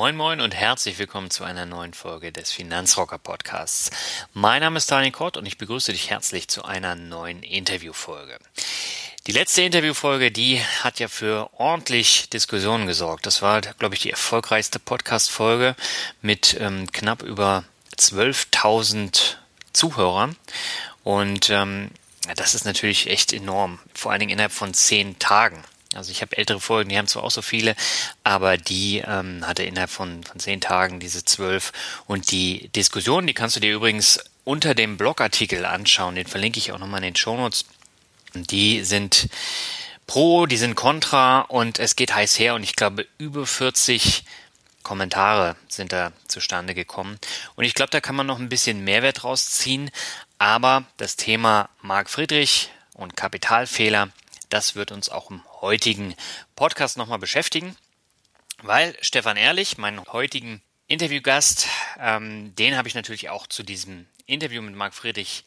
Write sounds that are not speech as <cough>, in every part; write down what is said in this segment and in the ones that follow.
Moin Moin und herzlich willkommen zu einer neuen Folge des Finanzrocker Podcasts. Mein Name ist Daniel Kort und ich begrüße dich herzlich zu einer neuen Interviewfolge. Die letzte Interviewfolge, die hat ja für ordentlich Diskussionen gesorgt. Das war, glaube ich, die erfolgreichste Podcast-Folge mit ähm, knapp über 12.000 Zuhörern. Und ähm, das ist natürlich echt enorm, vor allen Dingen innerhalb von zehn Tagen. Also ich habe ältere Folgen, die haben zwar auch so viele, aber die ähm, hatte innerhalb von, von zehn Tagen diese zwölf. Und die Diskussion, die kannst du dir übrigens unter dem Blogartikel anschauen, den verlinke ich auch nochmal in den Shownotes. Die sind pro, die sind kontra und es geht heiß her und ich glaube über 40 Kommentare sind da zustande gekommen. Und ich glaube, da kann man noch ein bisschen Mehrwert rausziehen. Aber das Thema Marc Friedrich und Kapitalfehler, das wird uns auch im heutigen Podcast nochmal beschäftigen, weil Stefan Ehrlich, meinen heutigen Interviewgast, ähm, den habe ich natürlich auch zu diesem Interview mit Marc Friedrich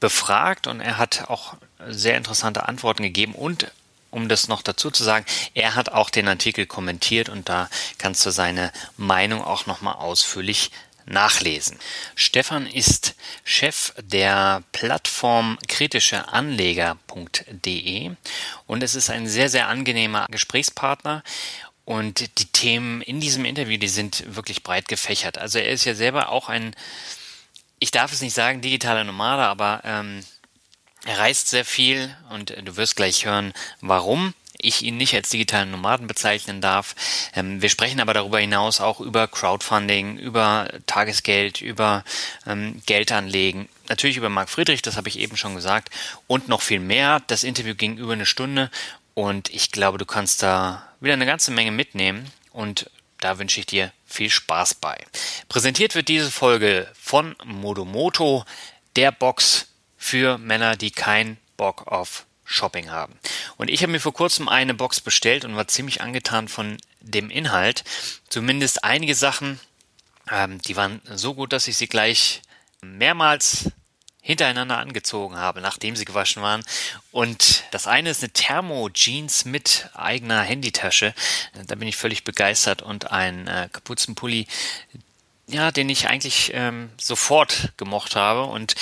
befragt und er hat auch sehr interessante Antworten gegeben und um das noch dazu zu sagen, er hat auch den Artikel kommentiert und da kannst du seine Meinung auch nochmal ausführlich nachlesen. Stefan ist Chef der Plattform kritischeanleger.de und es ist ein sehr, sehr angenehmer Gesprächspartner. Und die Themen in diesem Interview, die sind wirklich breit gefächert. Also er ist ja selber auch ein, ich darf es nicht sagen, digitaler Nomade, aber ähm, er reist sehr viel und du wirst gleich hören, warum ich ihn nicht als digitalen Nomaden bezeichnen darf. Ähm, wir sprechen aber darüber hinaus auch über Crowdfunding, über Tagesgeld, über ähm, Geldanlegen, natürlich über Marc Friedrich, das habe ich eben schon gesagt, und noch viel mehr. Das Interview ging über eine Stunde und ich glaube, du kannst da wieder eine ganze Menge mitnehmen und da wünsche ich dir viel Spaß bei. Präsentiert wird diese Folge von Modomoto, der Box für Männer, die keinen Bock auf Shopping haben. Und ich habe mir vor kurzem eine Box bestellt und war ziemlich angetan von dem Inhalt. Zumindest einige Sachen, ähm, die waren so gut, dass ich sie gleich mehrmals hintereinander angezogen habe, nachdem sie gewaschen waren. Und das eine ist eine Thermo-Jeans mit eigener Handytasche. Da bin ich völlig begeistert und ein äh, Kapuzenpulli, ja, den ich eigentlich ähm, sofort gemocht habe. Und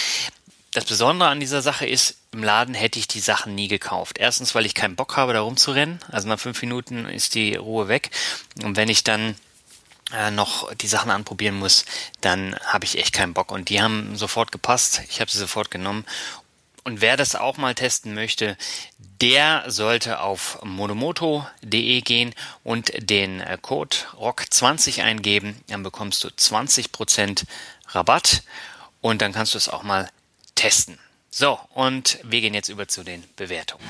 das Besondere an dieser Sache ist, im Laden hätte ich die Sachen nie gekauft. Erstens, weil ich keinen Bock habe, da rumzurennen. Also nach fünf Minuten ist die Ruhe weg. Und wenn ich dann äh, noch die Sachen anprobieren muss, dann habe ich echt keinen Bock. Und die haben sofort gepasst. Ich habe sie sofort genommen. Und wer das auch mal testen möchte, der sollte auf monomoto.de gehen und den äh, Code ROCK20 eingeben. Dann bekommst du 20% Rabatt und dann kannst du es auch mal testen. So, und wir gehen jetzt über zu den Bewertungen.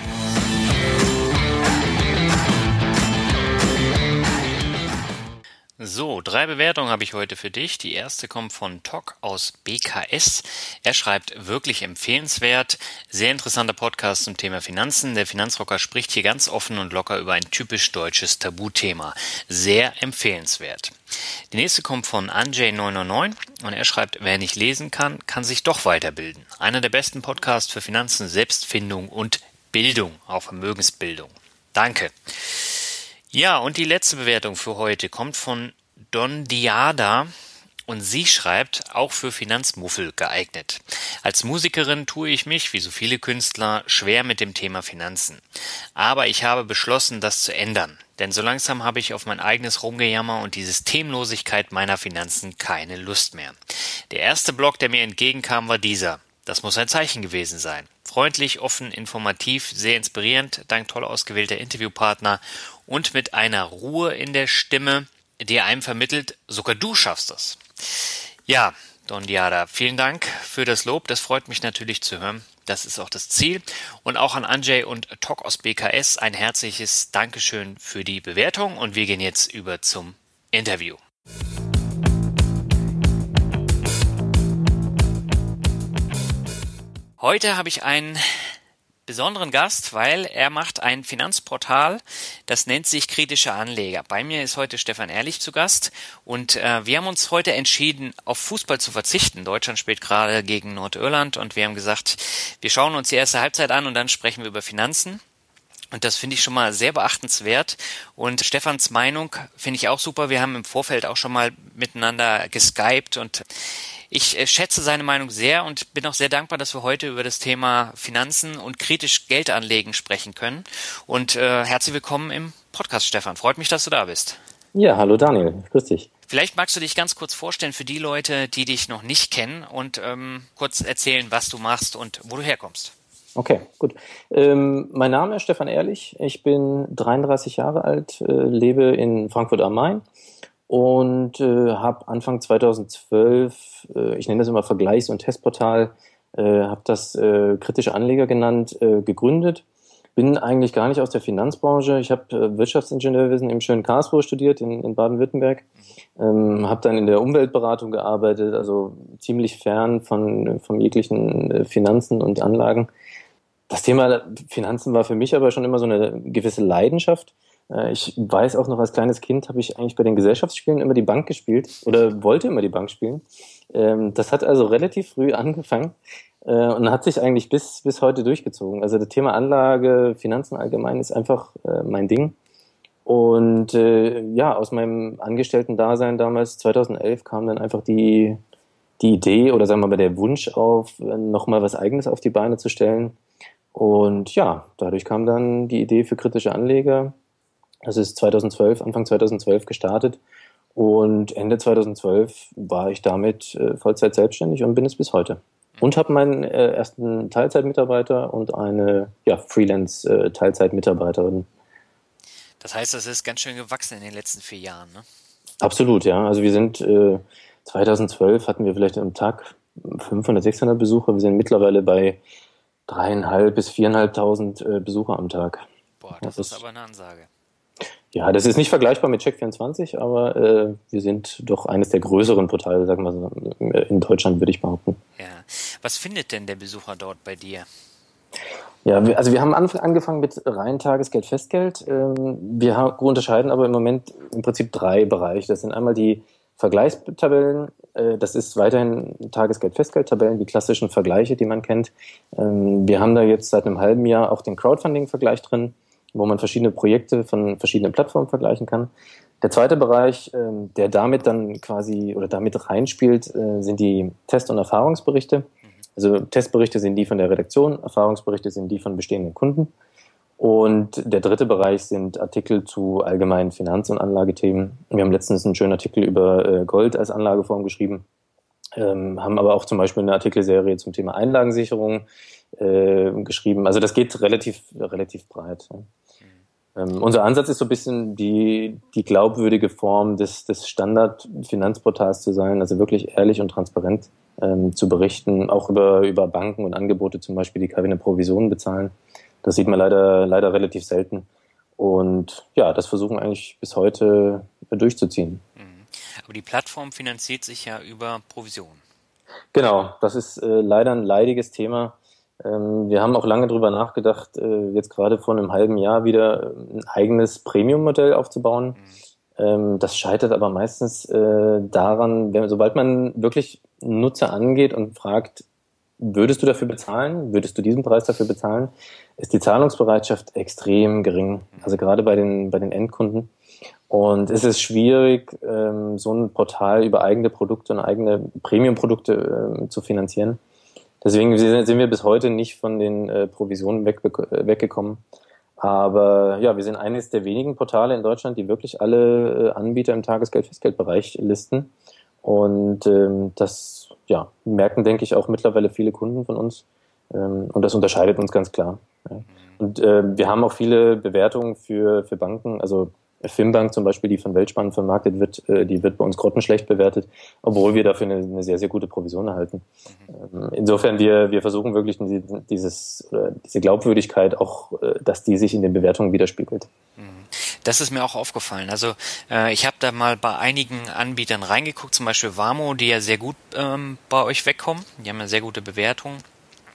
So, drei Bewertungen habe ich heute für dich. Die erste kommt von Tok aus BKS. Er schreibt wirklich empfehlenswert. Sehr interessanter Podcast zum Thema Finanzen. Der Finanzrocker spricht hier ganz offen und locker über ein typisch deutsches Tabuthema. Sehr empfehlenswert. Die nächste kommt von Anjay999 und er schreibt, wer nicht lesen kann, kann sich doch weiterbilden. Einer der besten Podcasts für Finanzen, Selbstfindung und Bildung, auch Vermögensbildung. Danke. Ja, und die letzte Bewertung für heute kommt von Don Diada und sie schreibt, auch für Finanzmuffel geeignet. Als Musikerin tue ich mich, wie so viele Künstler, schwer mit dem Thema Finanzen. Aber ich habe beschlossen, das zu ändern. Denn so langsam habe ich auf mein eigenes Rumgejammer und die Systemlosigkeit meiner Finanzen keine Lust mehr. Der erste Blog, der mir entgegenkam, war dieser. Das muss ein Zeichen gewesen sein. Freundlich, offen, informativ, sehr inspirierend, dank toll ausgewählter Interviewpartner und mit einer Ruhe in der Stimme, die einem vermittelt, sogar du schaffst das. Ja, Don Diada, vielen Dank für das Lob. Das freut mich natürlich zu hören. Das ist auch das Ziel. Und auch an Anjay und Tok aus BKS ein herzliches Dankeschön für die Bewertung. Und wir gehen jetzt über zum Interview. Heute habe ich einen besonderen Gast, weil er macht ein Finanzportal, das nennt sich Kritische Anleger. Bei mir ist heute Stefan Ehrlich zu Gast und äh, wir haben uns heute entschieden, auf Fußball zu verzichten. Deutschland spielt gerade gegen Nordirland und wir haben gesagt, wir schauen uns die erste Halbzeit an und dann sprechen wir über Finanzen. Und das finde ich schon mal sehr beachtenswert. Und Stefans Meinung finde ich auch super. Wir haben im Vorfeld auch schon mal miteinander geskypt und ich äh, schätze seine Meinung sehr und bin auch sehr dankbar, dass wir heute über das Thema Finanzen und kritisch Geld anlegen sprechen können. Und äh, herzlich willkommen im Podcast, Stefan. Freut mich, dass du da bist. Ja, hallo Daniel, grüß dich. Vielleicht magst du dich ganz kurz vorstellen für die Leute, die dich noch nicht kennen und ähm, kurz erzählen, was du machst und wo du herkommst. Okay, gut. Ähm, mein Name ist Stefan Ehrlich. Ich bin 33 Jahre alt, äh, lebe in Frankfurt am Main und äh, habe Anfang 2012, äh, ich nenne das immer Vergleichs- und Testportal, äh, habe das äh, kritische Anleger genannt, äh, gegründet. Bin eigentlich gar nicht aus der Finanzbranche. Ich habe Wirtschaftsingenieurwesen im schönen Karlsruhe studiert, in, in Baden-Württemberg. Ähm, habe dann in der Umweltberatung gearbeitet, also ziemlich fern von, von jeglichen Finanzen und Anlagen. Das Thema Finanzen war für mich aber schon immer so eine gewisse Leidenschaft. Äh, ich weiß auch noch, als kleines Kind habe ich eigentlich bei den Gesellschaftsspielen immer die Bank gespielt oder wollte immer die Bank spielen. Ähm, das hat also relativ früh angefangen äh, und hat sich eigentlich bis, bis heute durchgezogen. Also das Thema Anlage, Finanzen allgemein ist einfach äh, mein Ding. Und ja, aus meinem Angestellten-Dasein damals, 2011, kam dann einfach die, die Idee oder sagen wir mal der Wunsch auf, nochmal was Eigenes auf die Beine zu stellen. Und ja, dadurch kam dann die Idee für kritische Anleger das ist 2012, Anfang 2012 gestartet und Ende 2012 war ich damit äh, Vollzeit selbstständig und bin es bis heute. Und habe meinen äh, ersten Teilzeitmitarbeiter und eine ja, Freelance-Teilzeitmitarbeiterin. Äh, das heißt, das ist ganz schön gewachsen in den letzten vier Jahren, ne? Absolut, ja. Also wir sind äh, 2012 hatten wir vielleicht am Tag 500, 600 Besucher. Wir sind mittlerweile bei dreieinhalb bis viereinhalbtausend äh, Besucher am Tag. Boah, das, das ist aber eine Ansage. Ja, das ist nicht vergleichbar mit Check24, aber äh, wir sind doch eines der größeren Portale, sagen wir so, in Deutschland, würde ich behaupten. Ja. Was findet denn der Besucher dort bei dir? Ja, wir, also wir haben angefangen mit rein Tagesgeld, Festgeld. Ähm, wir unterscheiden aber im Moment im Prinzip drei Bereiche. Das sind einmal die Vergleichstabellen, äh, das ist weiterhin Tagesgeld, Festgeld-Tabellen, die klassischen Vergleiche, die man kennt. Ähm, wir haben da jetzt seit einem halben Jahr auch den Crowdfunding-Vergleich drin wo man verschiedene Projekte von verschiedenen Plattformen vergleichen kann. Der zweite Bereich, ähm, der damit dann quasi oder damit reinspielt, äh, sind die Test- und Erfahrungsberichte. Also Testberichte sind die von der Redaktion, Erfahrungsberichte sind die von bestehenden Kunden. Und der dritte Bereich sind Artikel zu allgemeinen Finanz- und Anlagethemen. Wir haben letztens einen schönen Artikel über äh, Gold als Anlageform geschrieben, ähm, haben aber auch zum Beispiel eine Artikelserie zum Thema Einlagensicherung äh, geschrieben. Also das geht relativ, relativ breit. Ähm, unser Ansatz ist so ein bisschen die, die glaubwürdige Form des, des Standard-Finanzportals zu sein, also wirklich ehrlich und transparent ähm, zu berichten, auch über, über Banken und Angebote zum Beispiel, die keine Provisionen bezahlen. Das sieht man leider, leider relativ selten. Und ja, das versuchen eigentlich bis heute durchzuziehen. Mhm. Aber die Plattform finanziert sich ja über Provisionen. Genau, das ist äh, leider ein leidiges Thema. Ähm, wir haben auch lange darüber nachgedacht, äh, jetzt gerade vor einem halben Jahr wieder ein eigenes Premium-Modell aufzubauen. Mhm. Ähm, das scheitert aber meistens äh, daran, wenn, sobald man wirklich Nutzer angeht und fragt, würdest du dafür bezahlen? Würdest du diesen Preis dafür bezahlen? Ist die Zahlungsbereitschaft extrem gering. Also gerade bei den, bei den Endkunden. Und es ist schwierig, ähm, so ein Portal über eigene Produkte und eigene Premium-Produkte zu finanzieren. Deswegen sind wir bis heute nicht von den äh, Provisionen weg, weggekommen. Aber ja, wir sind eines der wenigen Portale in Deutschland, die wirklich alle äh, Anbieter im Tagesgeld-Festgeldbereich listen. Und ähm, das ja, merken, denke ich, auch mittlerweile viele Kunden von uns. Ähm, und das unterscheidet uns ganz klar. Und äh, wir haben auch viele Bewertungen für, für Banken, also Finbank zum Beispiel, die von Weltspannen vermarktet wird, äh, die wird bei uns grottenschlecht bewertet, obwohl wir dafür eine, eine sehr, sehr gute Provision erhalten. Mhm. Insofern, wir, wir versuchen wirklich dieses, diese Glaubwürdigkeit auch, äh, dass die sich in den Bewertungen widerspiegelt. Mhm. Das ist mir auch aufgefallen. Also äh, ich habe da mal bei einigen Anbietern reingeguckt, zum Beispiel Warmo, die ja sehr gut ähm, bei euch wegkommen. Die haben ja sehr gute Bewertungen.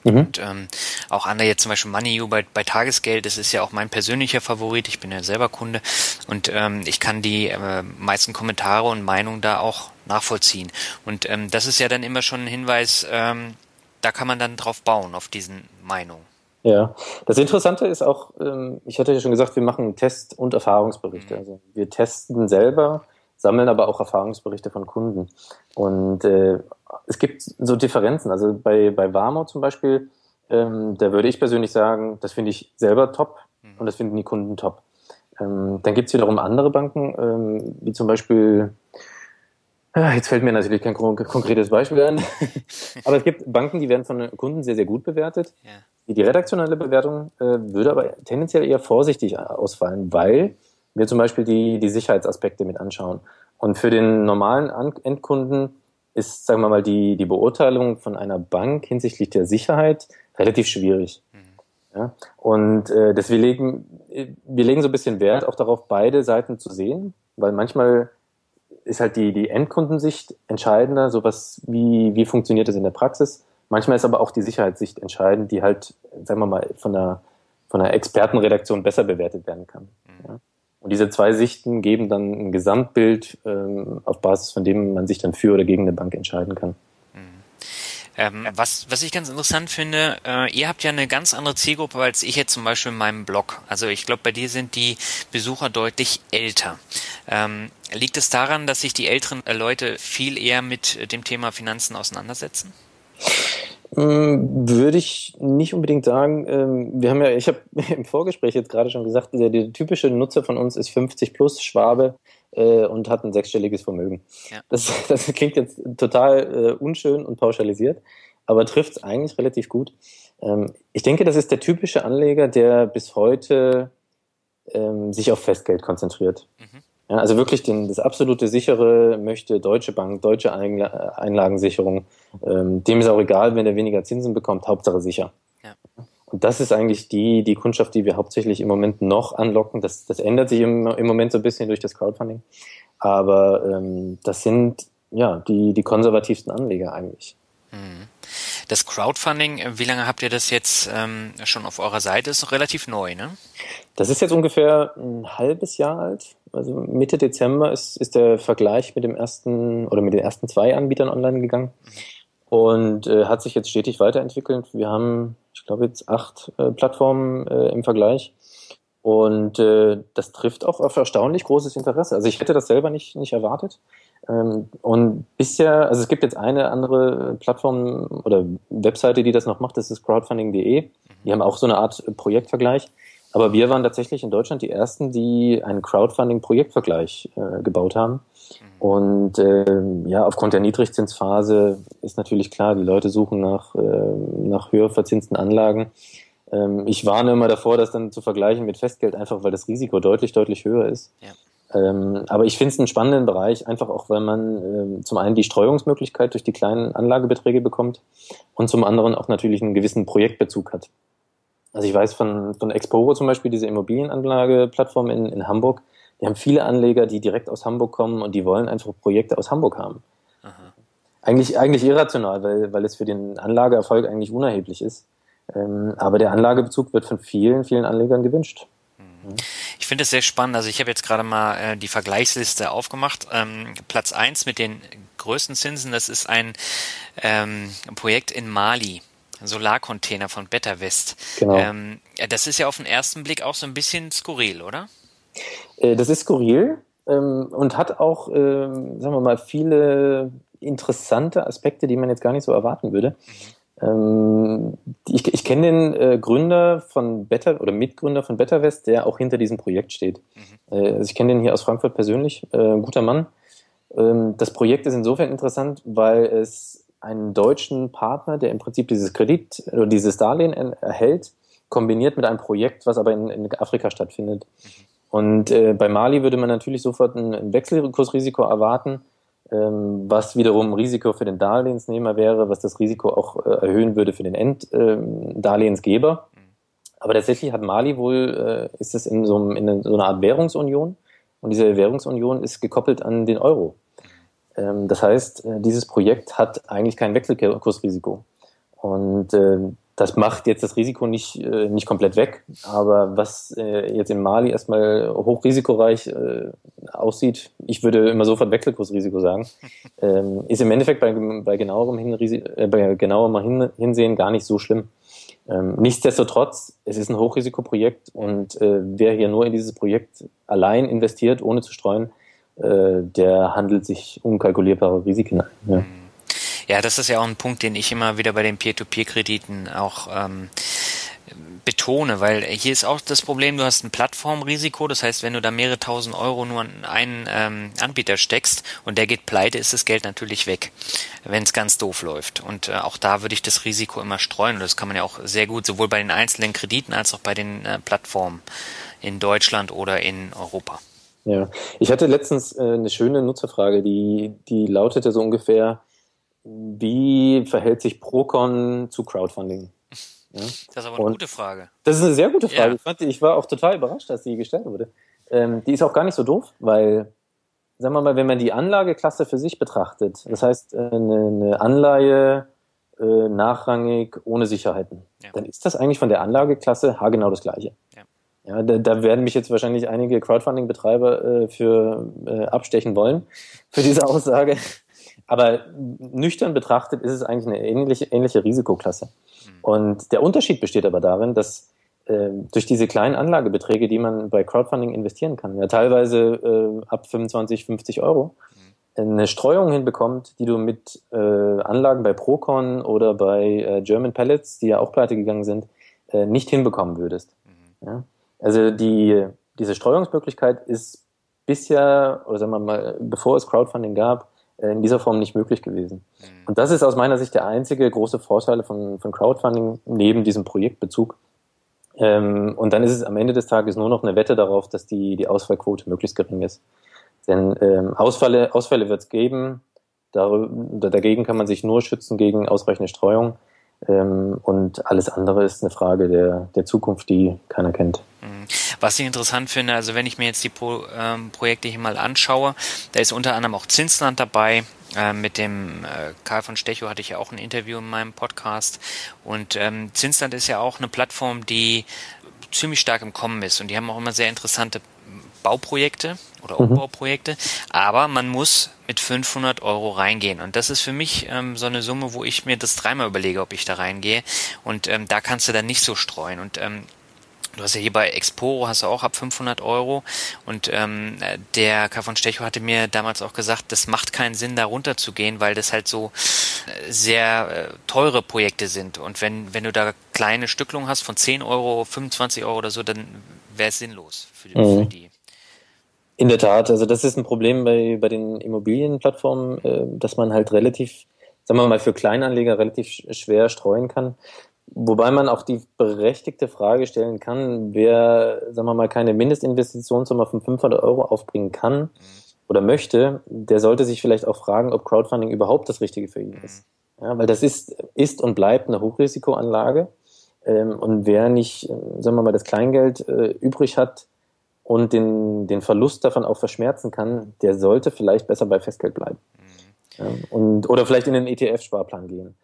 Mhm. Und ähm, auch andere jetzt zum Beispiel MoneyU bei, bei Tagesgeld, das ist ja auch mein persönlicher Favorit. Ich bin ja selber Kunde und ähm, ich kann die äh, meisten Kommentare und Meinungen da auch nachvollziehen. Und ähm, das ist ja dann immer schon ein Hinweis, ähm, da kann man dann drauf bauen, auf diesen Meinungen. Ja, das Interessante ist auch, ähm, ich hatte ja schon gesagt, wir machen Test- und Erfahrungsberichte. Mhm. Also wir testen selber, sammeln aber auch Erfahrungsberichte von Kunden. Und äh, es gibt so Differenzen. Also bei, bei Warmo zum Beispiel, ähm, da würde ich persönlich sagen, das finde ich selber top mhm. und das finden die Kunden top. Ähm, dann gibt es wiederum andere Banken, ähm, wie zum Beispiel, äh, jetzt fällt mir natürlich kein konkretes Beispiel an, <laughs> aber es gibt Banken, die werden von Kunden sehr, sehr gut bewertet. Ja. Die redaktionelle Bewertung äh, würde aber tendenziell eher vorsichtig ausfallen, weil wir zum Beispiel die, die Sicherheitsaspekte mit anschauen. Und für den normalen Endkunden ist, sagen wir mal, die, die Beurteilung von einer Bank hinsichtlich der Sicherheit relativ schwierig. Mhm. Ja? Und äh, deswegen legen, wir legen so ein bisschen Wert auch darauf, beide Seiten zu sehen, weil manchmal ist halt die, die Endkundensicht entscheidender, sowas wie, wie funktioniert es in der Praxis. Manchmal ist aber auch die Sicherheitssicht entscheidend, die halt, sagen wir mal, von der, von der Expertenredaktion besser bewertet werden kann. Mhm. Ja? Und diese zwei Sichten geben dann ein Gesamtbild, ähm, auf Basis von dem man sich dann für oder gegen eine Bank entscheiden kann. Mhm. Ähm, was, was ich ganz interessant finde, äh, ihr habt ja eine ganz andere Zielgruppe als ich jetzt zum Beispiel in meinem Blog. Also ich glaube, bei dir sind die Besucher deutlich älter. Ähm, liegt es daran, dass sich die älteren Leute viel eher mit dem Thema Finanzen auseinandersetzen? Hm, würde ich nicht unbedingt sagen. Ähm, wir haben ja, ich habe <laughs> im Vorgespräch jetzt gerade schon gesagt, der, der, typische Nutzer von uns ist 50 plus Schwabe äh, und hat ein sechsstelliges Vermögen. Ja. Das, <laughs> das klingt jetzt total äh, unschön und pauschalisiert, aber trifft es eigentlich relativ gut. Ähm, ich denke, das ist der typische Anleger, der bis heute ähm, sich auf Festgeld konzentriert. Mhm. Ja, also wirklich den, das absolute sichere möchte Deutsche Bank, deutsche Einlagensicherung. Ähm, dem ist auch egal, wenn er weniger Zinsen bekommt, Hauptsache sicher. Ja. Und das ist eigentlich die, die Kundschaft, die wir hauptsächlich im Moment noch anlocken. Das, das ändert sich im, im Moment so ein bisschen durch das Crowdfunding. Aber ähm, das sind ja die, die konservativsten Anleger eigentlich. Mhm. Das Crowdfunding, wie lange habt ihr das jetzt ähm, schon auf eurer Seite? Ist noch relativ neu, ne? Das ist jetzt ungefähr ein halbes Jahr alt. Also Mitte Dezember ist, ist der Vergleich mit dem ersten oder mit den ersten zwei Anbietern online gegangen und äh, hat sich jetzt stetig weiterentwickelt. Wir haben, ich glaube, jetzt acht äh, Plattformen äh, im Vergleich. Und äh, das trifft auch auf erstaunlich großes Interesse. Also ich hätte das selber nicht, nicht erwartet. Ähm, und bisher, also es gibt jetzt eine andere Plattform oder Webseite, die das noch macht, das ist crowdfunding.de. Die haben auch so eine Art Projektvergleich. Aber wir waren tatsächlich in Deutschland die ersten, die einen Crowdfunding-Projektvergleich äh, gebaut haben. Und äh, ja, aufgrund der Niedrigzinsphase ist natürlich klar, die Leute suchen nach, äh, nach höher verzinsten Anlagen. Ähm, ich warne immer davor, das dann zu vergleichen mit Festgeld, einfach weil das Risiko deutlich, deutlich höher ist. Ja. Ähm, aber ich finde es einen spannenden Bereich, einfach auch, weil man ähm, zum einen die Streuungsmöglichkeit durch die kleinen Anlagebeträge bekommt und zum anderen auch natürlich einen gewissen Projektbezug hat. Also ich weiß von, von Exporo zum Beispiel, diese Immobilienanlageplattform in, in Hamburg, die haben viele Anleger, die direkt aus Hamburg kommen und die wollen einfach Projekte aus Hamburg haben. Aha. Eigentlich, eigentlich irrational, weil, weil es für den Anlageerfolg eigentlich unerheblich ist. Ähm, aber der Anlagebezug wird von vielen, vielen Anlegern gewünscht. Ich finde es sehr spannend. Also ich habe jetzt gerade mal äh, die Vergleichsliste aufgemacht. Ähm, Platz eins mit den größten Zinsen, das ist ein ähm, Projekt in Mali. Solarcontainer von Betterwest. Genau. Ähm, das ist ja auf den ersten Blick auch so ein bisschen skurril, oder? Äh, das ist skurril ähm, und hat auch, ähm, sagen wir mal, viele interessante Aspekte, die man jetzt gar nicht so erwarten würde. Mhm. Ähm, ich, ich kenne den äh, Gründer von Better oder Mitgründer von BetterWest, der auch hinter diesem Projekt steht. Mhm. Äh, also ich kenne den hier aus Frankfurt persönlich, äh, guter Mann. Ähm, das Projekt ist insofern interessant, weil es einen deutschen Partner, der im Prinzip dieses Kredit oder dieses Darlehen erhält, kombiniert mit einem Projekt, was aber in, in Afrika stattfindet. Mhm. Und äh, bei Mali würde man natürlich sofort ein, ein Wechselkursrisiko erwarten, was wiederum Risiko für den Darlehensnehmer wäre, was das Risiko auch äh, erhöhen würde für den Enddarlehensgeber. Ähm, aber tatsächlich hat Mali wohl, äh, ist es in so, in so einer Art Währungsunion und diese Währungsunion ist gekoppelt an den Euro. Ähm, das heißt, äh, dieses Projekt hat eigentlich kein Wechselkursrisiko. Und das macht jetzt das Risiko nicht, äh, nicht komplett weg. Aber was äh, jetzt in Mali erstmal hochrisikoreich äh, aussieht, ich würde immer sofort Wechselkursrisiko sagen, <laughs> ähm, ist im Endeffekt bei, bei genauerem, Hin äh, bei genauerem Hin Hinsehen gar nicht so schlimm. Ähm, nichtsdestotrotz, es ist ein Hochrisikoprojekt und äh, wer hier nur in dieses Projekt allein investiert, ohne zu streuen, äh, der handelt sich unkalkulierbare Risiken ein. Ja. Ja, das ist ja auch ein Punkt, den ich immer wieder bei den Peer-to-Peer-Krediten auch ähm, betone, weil hier ist auch das Problem, du hast ein Plattformrisiko, das heißt, wenn du da mehrere tausend Euro nur an einen ähm, Anbieter steckst und der geht pleite, ist das Geld natürlich weg, wenn es ganz doof läuft. Und äh, auch da würde ich das Risiko immer streuen und das kann man ja auch sehr gut sowohl bei den einzelnen Krediten als auch bei den äh, Plattformen in Deutschland oder in Europa. Ja, ich hatte letztens äh, eine schöne Nutzerfrage, die, die lautete so ungefähr, wie verhält sich Procon zu Crowdfunding? <laughs> Ja? Das ist aber eine Und gute Frage. Das ist eine sehr gute Frage. Ja. Ich, fand, ich, war auch total überrascht, dass die gestellt wurde. Ähm, die ist auch gar nicht so doof, weil, sagen wir mal, wenn man die Anlageklasse für sich betrachtet, das heißt äh, eine, Anleihe äh, nachrangig ohne Sicherheiten, ja. dann ist das eigentlich von der Anlageklasse haargenau das Gleiche. Ja, da, da werden mich jetzt wahrscheinlich einige Crowdfunding-Betreiber äh, für äh, abstechen wollen, für diese Aussage. Aber nüchtern betrachtet ist es eigentlich eine ähnliche, ähnliche Risikoklasse. Mhm. Und der Unterschied besteht aber darin, dass äh, durch diese kleinen Anlagebeträge, die man bei Crowdfunding investieren kann, ja teilweise äh, ab 25, 50 Euro, mhm. eine Streuung hinbekommt, die du mit äh, Anlagen bei Procon oder bei äh, German Pellets, die ja auch pleite gegangen sind, äh, nicht hinbekommen würdest. Mhm. Ja? Also die, diese Streuungsmöglichkeit ist bisher, oder sagen wir mal, bevor es Crowdfunding gab, in dieser Form nicht möglich gewesen. Und das ist aus meiner Sicht der einzige große Vorteil von, von Crowdfunding neben diesem Projektbezug. Ähm, und dann ist es am Ende des Tages nur noch eine Wette darauf, dass die, die Ausfallquote möglichst gering ist. Denn ähm, Ausfälle, Ausfälle wird es geben. Darüber, dagegen kann man sich nur schützen gegen ausreichende Streuung. Ähm, und alles andere ist eine Frage der, der Zukunft, die keiner kennt. Mhm. Was ich interessant finde, also wenn ich mir jetzt die Pro, ähm, Projekte hier mal anschaue, da ist unter anderem auch Zinsland dabei. Äh, mit dem äh, Karl von Stecho hatte ich ja auch ein Interview in meinem Podcast. Und ähm, Zinsland ist ja auch eine Plattform, die ziemlich stark im Kommen ist. Und die haben auch immer sehr interessante Bauprojekte oder mhm. Umbauprojekte, aber man muss mit 500 Euro reingehen. Und das ist für mich ähm, so eine Summe, wo ich mir das dreimal überlege, ob ich da reingehe. Und ähm, da kannst du dann nicht so streuen. Und ähm, Du hast ja hier bei Exporo hast du auch ab 500 Euro und ähm, der K. von Stecho hatte mir damals auch gesagt, das macht keinen Sinn, da runter zu gehen, weil das halt so äh, sehr äh, teure Projekte sind und wenn, wenn du da kleine Stücklungen hast von 10 Euro, 25 Euro oder so, dann wäre es sinnlos für, mhm. für die. In der Tat, also das ist ein Problem bei, bei den Immobilienplattformen, äh, dass man halt relativ, sagen wir mal, für Kleinanleger relativ schwer streuen kann. Wobei man auch die berechtigte Frage stellen kann, wer, sagen wir mal, keine Mindestinvestitionssumme von 500 Euro aufbringen kann mhm. oder möchte, der sollte sich vielleicht auch fragen, ob Crowdfunding überhaupt das Richtige für ihn ist. Ja, weil das ist, ist und bleibt eine Hochrisikoanlage. Ähm, und wer nicht, sagen wir mal, das Kleingeld äh, übrig hat, und den, den Verlust davon auch verschmerzen kann, der sollte vielleicht besser bei Festgeld bleiben. Mhm. Ja, und, oder vielleicht in den ETF-Sparplan gehen.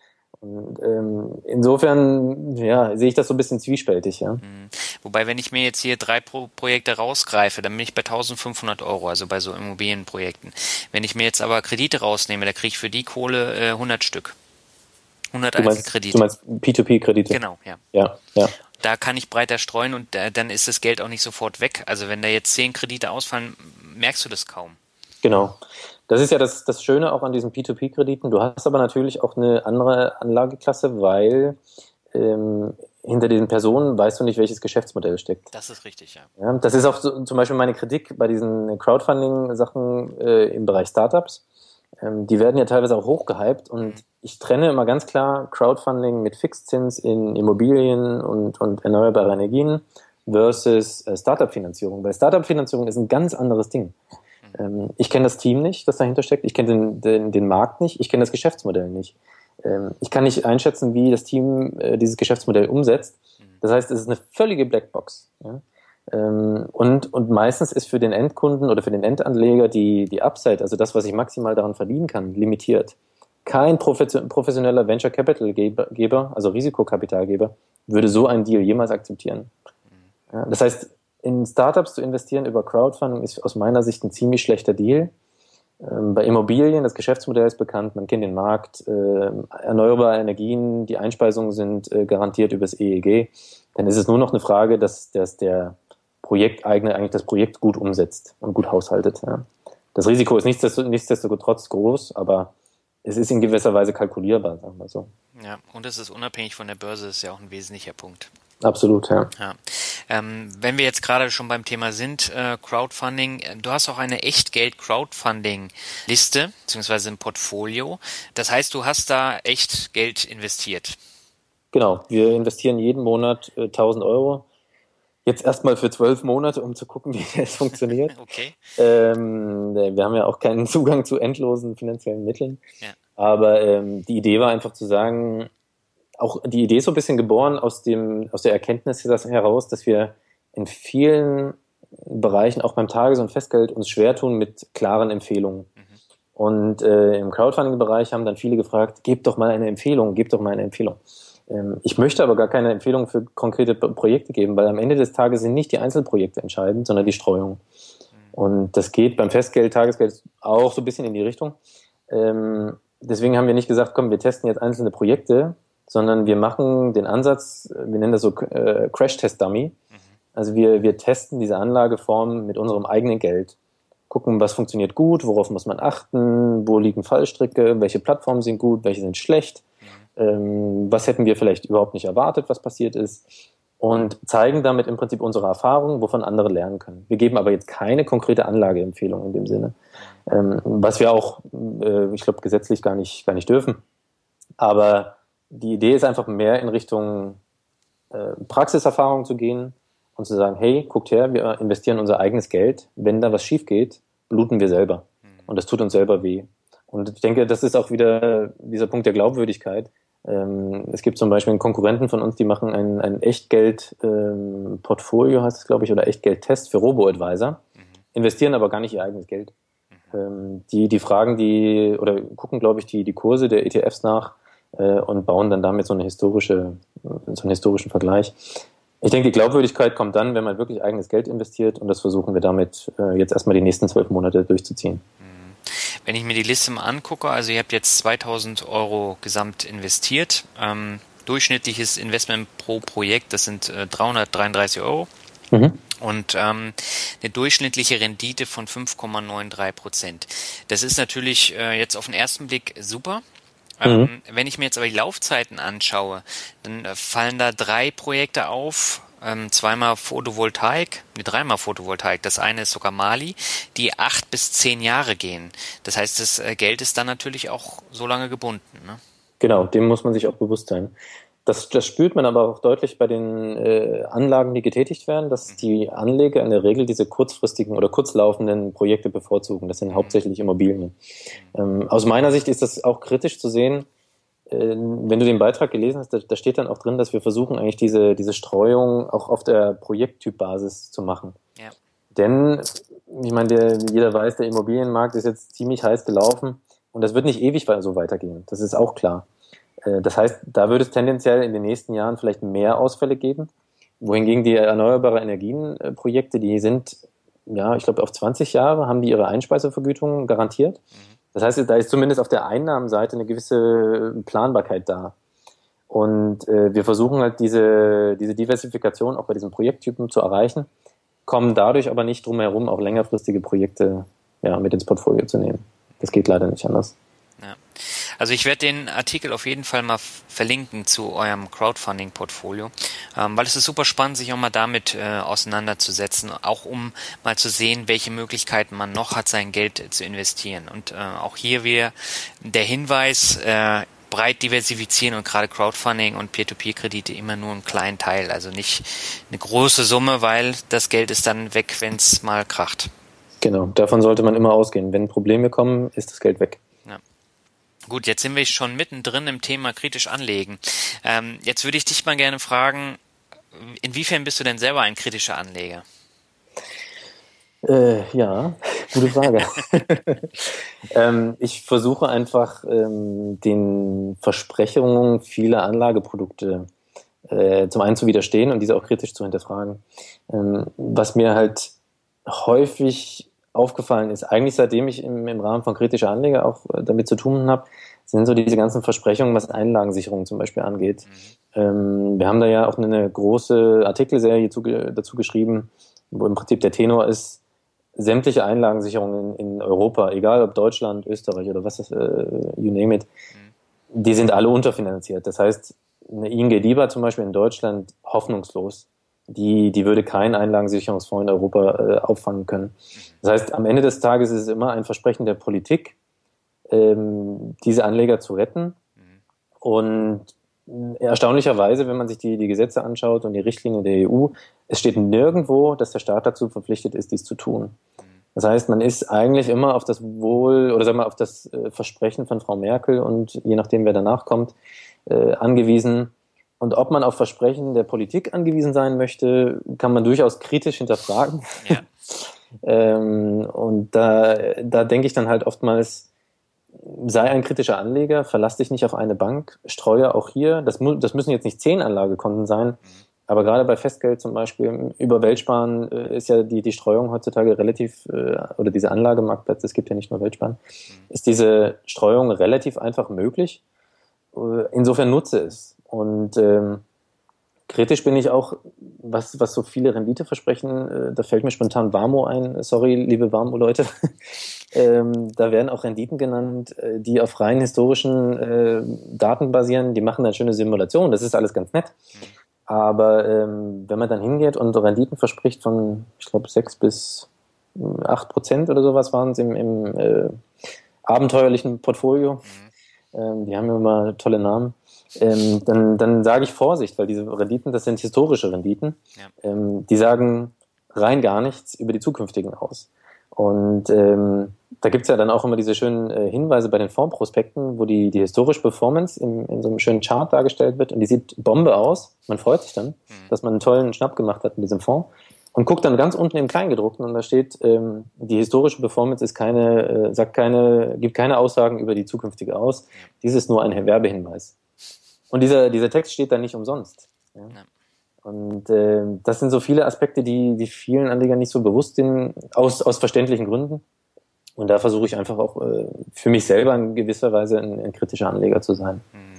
Und, ähm, insofern ja, sehe ich das so ein bisschen zwiespältig. Ja. Mhm. Wobei, wenn ich mir jetzt hier drei Pro Projekte rausgreife, dann bin ich bei 1500 Euro, also bei so Immobilienprojekten. Wenn ich mir jetzt aber Kredite rausnehme, da kriege ich für die Kohle äh, 100 Stück. 100 Einzelkredite. Du meinst P2P-Kredite? Genau, ja. Ja, ja da kann ich breiter streuen und äh, dann ist das Geld auch nicht sofort weg. Also wenn da jetzt zehn Kredite ausfallen, merkst du das kaum. Genau. Das ist ja das, das Schöne auch an diesen P2P-Krediten. Du hast aber natürlich auch eine andere Anlageklasse, weil ähm, hinter diesen Personen weißt du nicht, welches Geschäftsmodell steckt. Das ist richtig, ja. ja das ist auch so, zum Beispiel meine Kritik bei diesen Crowdfunding-Sachen äh, im Bereich Startups. Ähm, die werden ja teilweise auch hochgehypt und mhm. ich trenne immer ganz klar Crowdfunding mit Fixzins in Immobilien und, und erneuerbare Energien versus äh, Startup-Finanzierung. Weil Startup-Finanzierung ist ein ganz anderes Ding. Ähm, ich kenne das Team nicht, das dahinter steckt. Ich kenne den, den, den Markt nicht. Ich kenne das Geschäftsmodell nicht. Ähm, ich kann nicht einschätzen, wie das Team äh, dieses Geschäftsmodell umsetzt. Das heißt, es ist eine völlige Blackbox. Ja? Ähm, und, und meistens ist für den Endkunden oder für den Endanleger die, die Upside, also das, was ich maximal daran verdienen kann, limitiert. Kein professioneller Venture Capital Geber, also Risikokapitalgeber, würde so einen Deal jemals akzeptieren. Ja, das heißt, in Startups zu investieren über Crowdfunding ist aus meiner Sicht ein ziemlich schlechter Deal. Ähm, bei Immobilien, das Geschäftsmodell ist bekannt, man kennt den Markt, äh, erneuerbare Energien, die Einspeisungen sind äh, garantiert übers EEG. Dann ist es nur noch eine Frage, dass, dass der Projekteigner eigentlich das Projekt gut umsetzt und gut haushaltet. Ja. Das Risiko ist nichtsdestotrotz groß, aber es ist in gewisser Weise kalkulierbar, sagen wir so. Ja, und es ist unabhängig von der Börse, ist ja auch ein wesentlicher Punkt. Absolut, ja. ja. Ähm, wenn wir jetzt gerade schon beim Thema sind, äh, Crowdfunding, äh, du hast auch eine Echtgeld-Crowdfunding-Liste, beziehungsweise ein Portfolio. Das heißt, du hast da echt Geld investiert. Genau, wir investieren jeden Monat äh, 1000 Euro. Jetzt erstmal für zwölf Monate, um zu gucken, <laughs> wie das funktioniert. <laughs> okay. Ähm, äh, wir haben ja auch keinen Zugang zu endlosen finanziellen Mitteln. Ja. Aber ähm, die Idee war einfach zu sagen, auch die Idee ist so ein bisschen geboren aus dem, aus der Erkenntnis heraus, dass wir in vielen Bereichen, auch beim Tages- und Festgeld, uns schwer tun mit klaren Empfehlungen. Mhm. Und äh, im Crowdfunding-Bereich haben dann viele gefragt, gebt doch mal eine Empfehlung, gebt doch mal eine Empfehlung. Ähm, ich möchte aber gar keine Empfehlung für konkrete Projekte geben, weil am Ende des Tages sind nicht die Einzelprojekte entscheidend, sondern die Streuung. Mhm. Und das geht beim Festgeld, Tagesgeld auch so ein bisschen in die Richtung. Ähm, deswegen haben wir nicht gesagt, komm, wir testen jetzt einzelne Projekte, sondern wir machen den Ansatz, wir nennen das so äh, Crash-Test-Dummy. Mhm. Also wir, wir testen diese Anlageform mit unserem eigenen Geld. Gucken, was funktioniert gut, worauf muss man achten, wo liegen Fallstricke, welche Plattformen sind gut, welche sind schlecht. Ähm, was hätten wir vielleicht überhaupt nicht erwartet, was passiert ist. Und zeigen damit im Prinzip unsere Erfahrungen, wovon andere lernen können. Wir geben aber jetzt keine konkrete Anlageempfehlung in dem Sinne. Ähm, was wir auch, äh, ich glaube, gesetzlich gar nicht, gar nicht dürfen. Aber die Idee ist einfach mehr in Richtung äh, Praxiserfahrung zu gehen und zu sagen, hey, guckt her, wir investieren unser eigenes Geld. Wenn da was schief geht, bluten wir selber. Mhm. Und das tut uns selber weh. Und ich denke, das ist auch wieder dieser Punkt der Glaubwürdigkeit. Ähm, es gibt zum Beispiel einen Konkurrenten von uns, die machen ein, ein Echtgeld-Portfolio, ähm, heißt es, glaube ich, oder Echtgeld-Test für Robo-Advisor, mhm. investieren aber gar nicht ihr eigenes Geld. Mhm. Ähm, die, die fragen die, oder gucken, glaube ich, die, die Kurse der ETFs nach, äh, und bauen dann damit so eine historische, so einen historischen Vergleich. Ich denke, die Glaubwürdigkeit kommt dann, wenn man wirklich eigenes Geld investiert und das versuchen wir damit äh, jetzt erstmal die nächsten zwölf Monate durchzuziehen. Mhm. Wenn ich mir die Liste mal angucke, also ihr habt jetzt 2000 Euro gesamt investiert, ähm, durchschnittliches Investment pro Projekt, das sind äh, 333 Euro. Mhm. Und ähm, eine durchschnittliche Rendite von 5,93 Prozent. Das ist natürlich äh, jetzt auf den ersten Blick super. Mhm. Ähm, wenn ich mir jetzt aber die Laufzeiten anschaue, dann äh, fallen da drei Projekte auf, ähm, zweimal Photovoltaik, nee, dreimal Photovoltaik. Das eine ist sogar Mali, die acht bis zehn Jahre gehen. Das heißt, das äh, Geld ist dann natürlich auch so lange gebunden. Ne? Genau, dem muss man sich auch bewusst sein. Das, das spürt man aber auch deutlich bei den äh, Anlagen, die getätigt werden, dass mhm. die Anleger in der Regel diese kurzfristigen oder kurzlaufenden Projekte bevorzugen. Das sind hauptsächlich Immobilien. Mhm. Ähm, aus meiner Sicht ist das auch kritisch zu sehen. Äh, wenn du den Beitrag gelesen hast, da, da, steht dann auch drin, dass wir versuchen, eigentlich diese, diese Streuung auch auf der Projekttypbasis zu machen. Ja. Denn, ich meine, der, jeder weiß, der Immobilienmarkt ist jetzt ziemlich heiß gelaufen und das wird nicht ewig so weitergehen. Das ist auch klar. Äh, das heißt, da würde es tendenziell in den nächsten Jahren vielleicht mehr Ausfälle geben. Wohingegen die erneuerbare Energienprojekte, die sind, ja, ich glaube, auf 20 Jahre haben die ihre Einspeisevergütung garantiert. Das heißt, da ist zumindest auf der Einnahmenseite eine gewisse Planbarkeit da. Und äh, wir versuchen halt diese, diese Diversifikation auch bei diesen Projekttypen zu erreichen, kommen dadurch aber nicht drum herum, auch längerfristige Projekte ja, mit ins Portfolio zu nehmen. Das geht leider nicht anders. Ja. Also ich werde den Artikel auf jeden Fall mal verlinken zu eurem Crowdfunding-Portfolio, ähm, weil es ist super spannend, sich auch mal damit äh, auseinanderzusetzen, auch um mal zu sehen, welche Möglichkeiten man noch hat, sein Geld äh, zu investieren. Und äh, auch hier wieder der Hinweis, äh, breit diversifizieren und gerade Crowdfunding und Peer-to-Peer-Kredite immer nur einen kleinen Teil, also nicht eine große Summe, weil das Geld ist dann weg, wenn es mal kracht. Genau, davon sollte man immer ausgehen. Wenn Probleme kommen, ist das Geld weg. Gut, jetzt sind wir schon mittendrin im Thema kritisch anlegen. Ähm, jetzt würde ich dich mal gerne fragen, inwiefern bist du denn selber ein kritischer Anleger? Äh, ja, gute Frage. <laughs> ähm, ich versuche einfach ähm, den Versprechungen vieler Anlageprodukte äh, zum einen zu widerstehen und diese auch kritisch zu hinterfragen. Ähm, was mir halt häufig aufgefallen ist, eigentlich seitdem ich im, im Rahmen von kritischer Anleger auch äh, damit zu tun habe, sind so diese ganzen Versprechungen, was Einlagensicherung zum Beispiel angeht. Mhm. Ähm, wir haben da ja auch eine große Artikelserie zu, dazu geschrieben, wo im Prinzip der Tenor ist, sämtliche Einlagensicherungen in, in Europa, egal ob Deutschland, Österreich oder was, äh, you name it, mhm. die sind alle unterfinanziert. Das heißt, eine ING DIBA zum Beispiel in Deutschland hoffnungslos die, die würde kein Einlagensicherungsfonds in Europa äh, auffangen können. Das heißt, am Ende des Tages ist es immer ein Versprechen der Politik, ähm, diese Anleger zu retten. Und erstaunlicherweise, wenn man sich die, die Gesetze anschaut und die Richtlinien der EU, es steht nirgendwo, dass der Staat dazu verpflichtet ist, dies zu tun. Das heißt, man ist eigentlich immer auf das Wohl oder sagen wir auf das äh, Versprechen von Frau Merkel und je nachdem, wer danach kommt, äh, angewiesen, und ob man auf Versprechen der Politik angewiesen sein möchte, kann man durchaus kritisch hinterfragen. Ja. <laughs> ähm, und da, da denke ich dann halt oftmals, sei ein kritischer Anleger, verlass dich nicht auf eine Bank, streue auch hier, das, das müssen jetzt nicht zehn Anlagekonten sein, mhm. aber gerade bei Festgeld zum Beispiel, über Weltsparen äh, ist ja die, die Streuung heutzutage relativ, äh, oder diese Anlagemarktplätze, es gibt ja nicht nur Weltsparen, mhm. ist diese Streuung relativ einfach möglich. Äh, insofern nutze es. Und ähm, kritisch bin ich auch, was, was so viele Renditeversprechen, äh, da fällt mir spontan Warmo ein, sorry, liebe Warmo-Leute, <laughs> ähm, da werden auch Renditen genannt, äh, die auf rein historischen äh, Daten basieren, die machen dann schöne Simulationen, das ist alles ganz nett. Aber ähm, wenn man dann hingeht und Renditen verspricht von, ich glaube, sechs bis acht Prozent oder sowas waren es im, im äh, abenteuerlichen Portfolio, mhm. ähm, die haben ja immer tolle Namen ähm, dann, dann sage ich Vorsicht, weil diese Renditen, das sind historische Renditen, ja. ähm, die sagen rein gar nichts über die zukünftigen aus. Und ähm, da gibt's ja dann auch immer diese schönen äh, Hinweise bei den Fondsprospekten, wo die, die historische Performance in, in so einem schönen Chart dargestellt wird und die sieht Bombe aus. Man freut sich dann, mhm. dass man einen tollen Schnapp gemacht hat in diesem Fonds und guckt dann ganz unten im Kleingedruckten und da steht, ähm, die historische Performance ist keine, äh, sagt keine, gibt keine Aussagen über die zukünftige aus. Dies ist nur ein Werbehinweis. Und dieser, dieser Text steht da nicht umsonst. Ja? Ja. Und äh, das sind so viele Aspekte, die, die vielen Anlegern nicht so bewusst sind, aus, aus verständlichen Gründen. Und da versuche ich einfach auch äh, für mich selber in gewisser Weise ein, ein kritischer Anleger zu sein. Mhm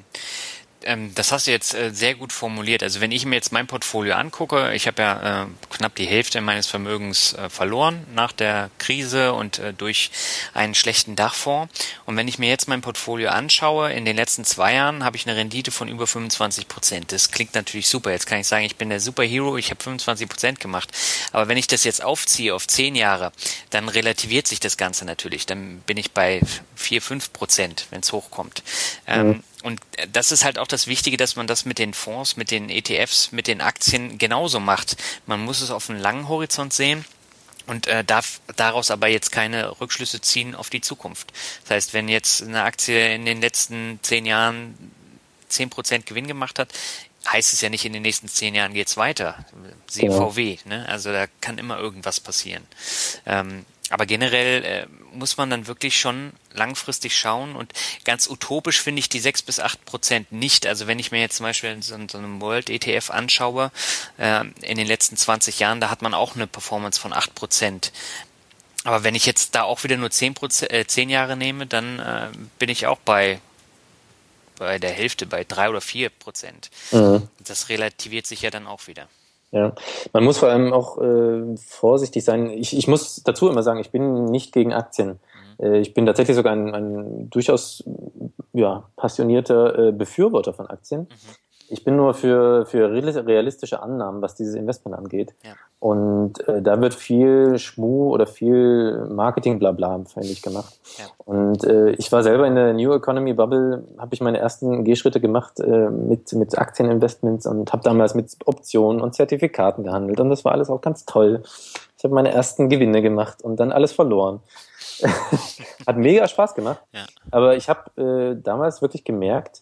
ähm, das hast du jetzt äh, sehr gut formuliert. Also wenn ich mir jetzt mein Portfolio angucke, ich habe ja äh, knapp die Hälfte meines Vermögens äh, verloren nach der Krise und äh, durch einen schlechten Dachfonds. Und wenn ich mir jetzt mein Portfolio anschaue, in den letzten zwei Jahren habe ich eine Rendite von über 25 Prozent. Das klingt natürlich super. Jetzt kann ich sagen, ich bin der Superhero, ich habe 25 Prozent gemacht. Aber wenn ich das jetzt aufziehe auf zehn Jahre, dann relativiert sich das Ganze natürlich. Dann bin ich bei vier, fünf Prozent, wenn es hochkommt. Ähm, mhm. Und das ist halt auch das Wichtige, dass man das mit den Fonds, mit den ETFs, mit den Aktien genauso macht. Man muss es auf einen langen Horizont sehen und äh, darf daraus aber jetzt keine Rückschlüsse ziehen auf die Zukunft. Das heißt, wenn jetzt eine Aktie in den letzten zehn Jahren zehn Prozent Gewinn gemacht hat, heißt es ja nicht, in den nächsten zehn Jahren geht's weiter. Siehe genau. VW, ne? Also da kann immer irgendwas passieren. Ähm, aber generell äh, muss man dann wirklich schon langfristig schauen und ganz utopisch finde ich die sechs bis acht Prozent nicht. Also wenn ich mir jetzt zum Beispiel so, so einen World ETF anschaue, äh, in den letzten 20 Jahren, da hat man auch eine Performance von acht Prozent. Aber wenn ich jetzt da auch wieder nur zehn äh, zehn Jahre nehme, dann äh, bin ich auch bei bei der Hälfte, bei drei oder vier Prozent. Mhm. Das relativiert sich ja dann auch wieder. Ja, man muss vor allem auch äh, vorsichtig sein. Ich, ich muss dazu immer sagen, ich bin nicht gegen Aktien. Mhm. Äh, ich bin tatsächlich sogar ein, ein durchaus ja, passionierter äh, Befürworter von Aktien. Mhm. Ich bin nur für, für realistische Annahmen, was dieses Investment angeht. Ja. Und äh, da wird viel Schmu oder viel Marketing blabla, finde ich, gemacht. Ja. Und äh, ich war selber in der New Economy Bubble, habe ich meine ersten Gehschritte gemacht äh, mit, mit Aktieninvestments und habe damals mit Optionen und Zertifikaten gehandelt. Und das war alles auch ganz toll. Ich habe meine ersten Gewinne gemacht und dann alles verloren. <laughs> Hat mega Spaß gemacht. Ja. Aber ich habe äh, damals wirklich gemerkt,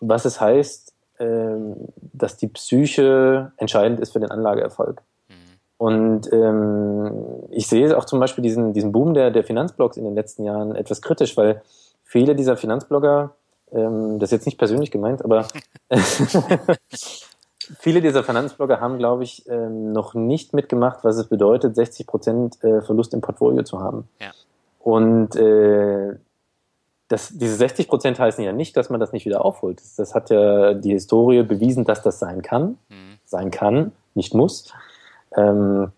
was es heißt, dass die Psyche entscheidend ist für den Anlageerfolg. Mhm. Und ähm, ich sehe auch zum Beispiel diesen, diesen Boom der, der Finanzblogs in den letzten Jahren etwas kritisch, weil viele dieser Finanzblogger, ähm, das ist jetzt nicht persönlich gemeint, aber <laughs> <laughs> viele dieser Finanzblogger haben, glaube ich, ähm, noch nicht mitgemacht, was es bedeutet, 60 Prozent äh, Verlust im Portfolio zu haben. Ja. Und äh, das, diese 60 Prozent heißen ja nicht, dass man das nicht wieder aufholt. Das, das hat ja die Historie bewiesen, dass das sein kann. Mhm. Sein kann, nicht muss. Ähm,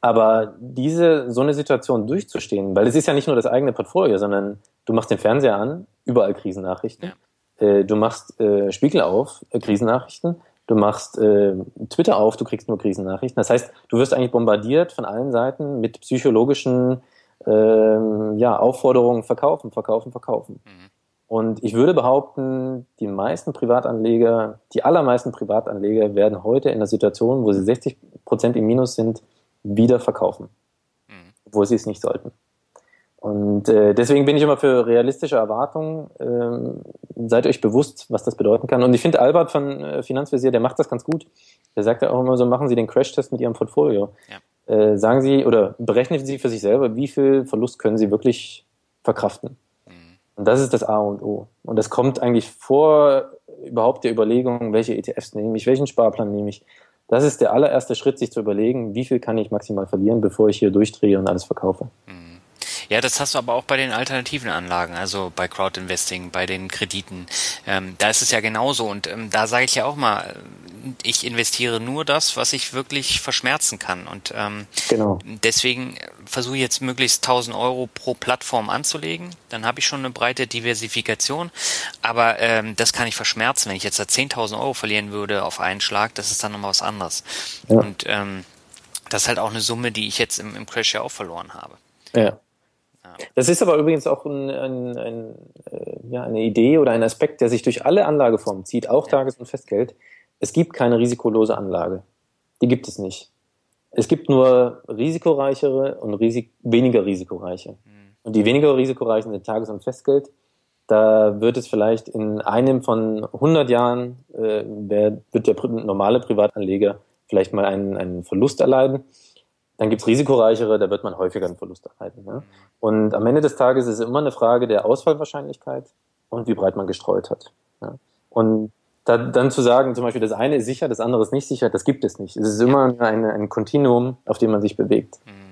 aber diese, so eine Situation durchzustehen, weil es ist ja nicht nur das eigene Portfolio, sondern du machst den Fernseher an, überall Krisennachrichten. Ja. Äh, du machst äh, Spiegel auf, äh, Krisennachrichten. Du machst äh, Twitter auf, du kriegst nur Krisennachrichten. Das heißt, du wirst eigentlich bombardiert von allen Seiten mit psychologischen ähm, ja, Aufforderungen verkaufen, verkaufen, verkaufen. Mhm. Und ich würde behaupten, die meisten Privatanleger, die allermeisten Privatanleger werden heute in der Situation, wo sie 60 Prozent im Minus sind, wieder verkaufen, mhm. obwohl sie es nicht sollten. Und äh, deswegen bin ich immer für realistische Erwartungen. Ähm, seid euch bewusst, was das bedeuten kann. Und ich finde, Albert von äh, Finanzvisier, der macht das ganz gut. Der sagt ja auch immer so, machen Sie den Crashtest mit Ihrem Portfolio. Ja äh, sagen Sie oder berechnen Sie für sich selber, wie viel Verlust können Sie wirklich verkraften. Mhm. Und das ist das A und O. Und das kommt eigentlich vor überhaupt der Überlegung, welche ETFs nehme ich, welchen Sparplan nehme ich. Das ist der allererste Schritt, sich zu überlegen, wie viel kann ich maximal verlieren, bevor ich hier durchdrehe und alles verkaufe. Mhm. Ja, das hast du aber auch bei den alternativen Anlagen, also bei Crowdinvesting, bei den Krediten. Ähm, da ist es ja genauso. Und ähm, da sage ich ja auch mal, ich investiere nur das, was ich wirklich verschmerzen kann. Und ähm, genau. deswegen versuche ich jetzt möglichst 1000 Euro pro Plattform anzulegen. Dann habe ich schon eine breite Diversifikation. Aber ähm, das kann ich verschmerzen. Wenn ich jetzt da 10.000 Euro verlieren würde auf einen Schlag, das ist dann nochmal was anderes. Ja. Und ähm, das ist halt auch eine Summe, die ich jetzt im, im Crash ja auch verloren habe. Ja. Das ist aber übrigens auch ein, ein, ein, äh, ja, eine Idee oder ein Aspekt, der sich durch alle Anlageformen zieht, auch Tages- und Festgeld. Es gibt keine risikolose Anlage. Die gibt es nicht. Es gibt nur risikoreichere und risik weniger risikoreiche. Mhm. Und die weniger risikoreichen sind Tages- und Festgeld. Da wird es vielleicht in einem von 100 Jahren, äh, wird der normale Privatanleger vielleicht mal einen, einen Verlust erleiden. Dann gibt's risikoreichere, da wird man häufiger einen Verlust erhalten. Ne? Und am Ende des Tages ist es immer eine Frage der Ausfallwahrscheinlichkeit und wie breit man gestreut hat. Ja? Und da, dann zu sagen, zum Beispiel, das eine ist sicher, das andere ist nicht sicher, das gibt es nicht. Es ist immer eine, ein Kontinuum, auf dem man sich bewegt. Mhm.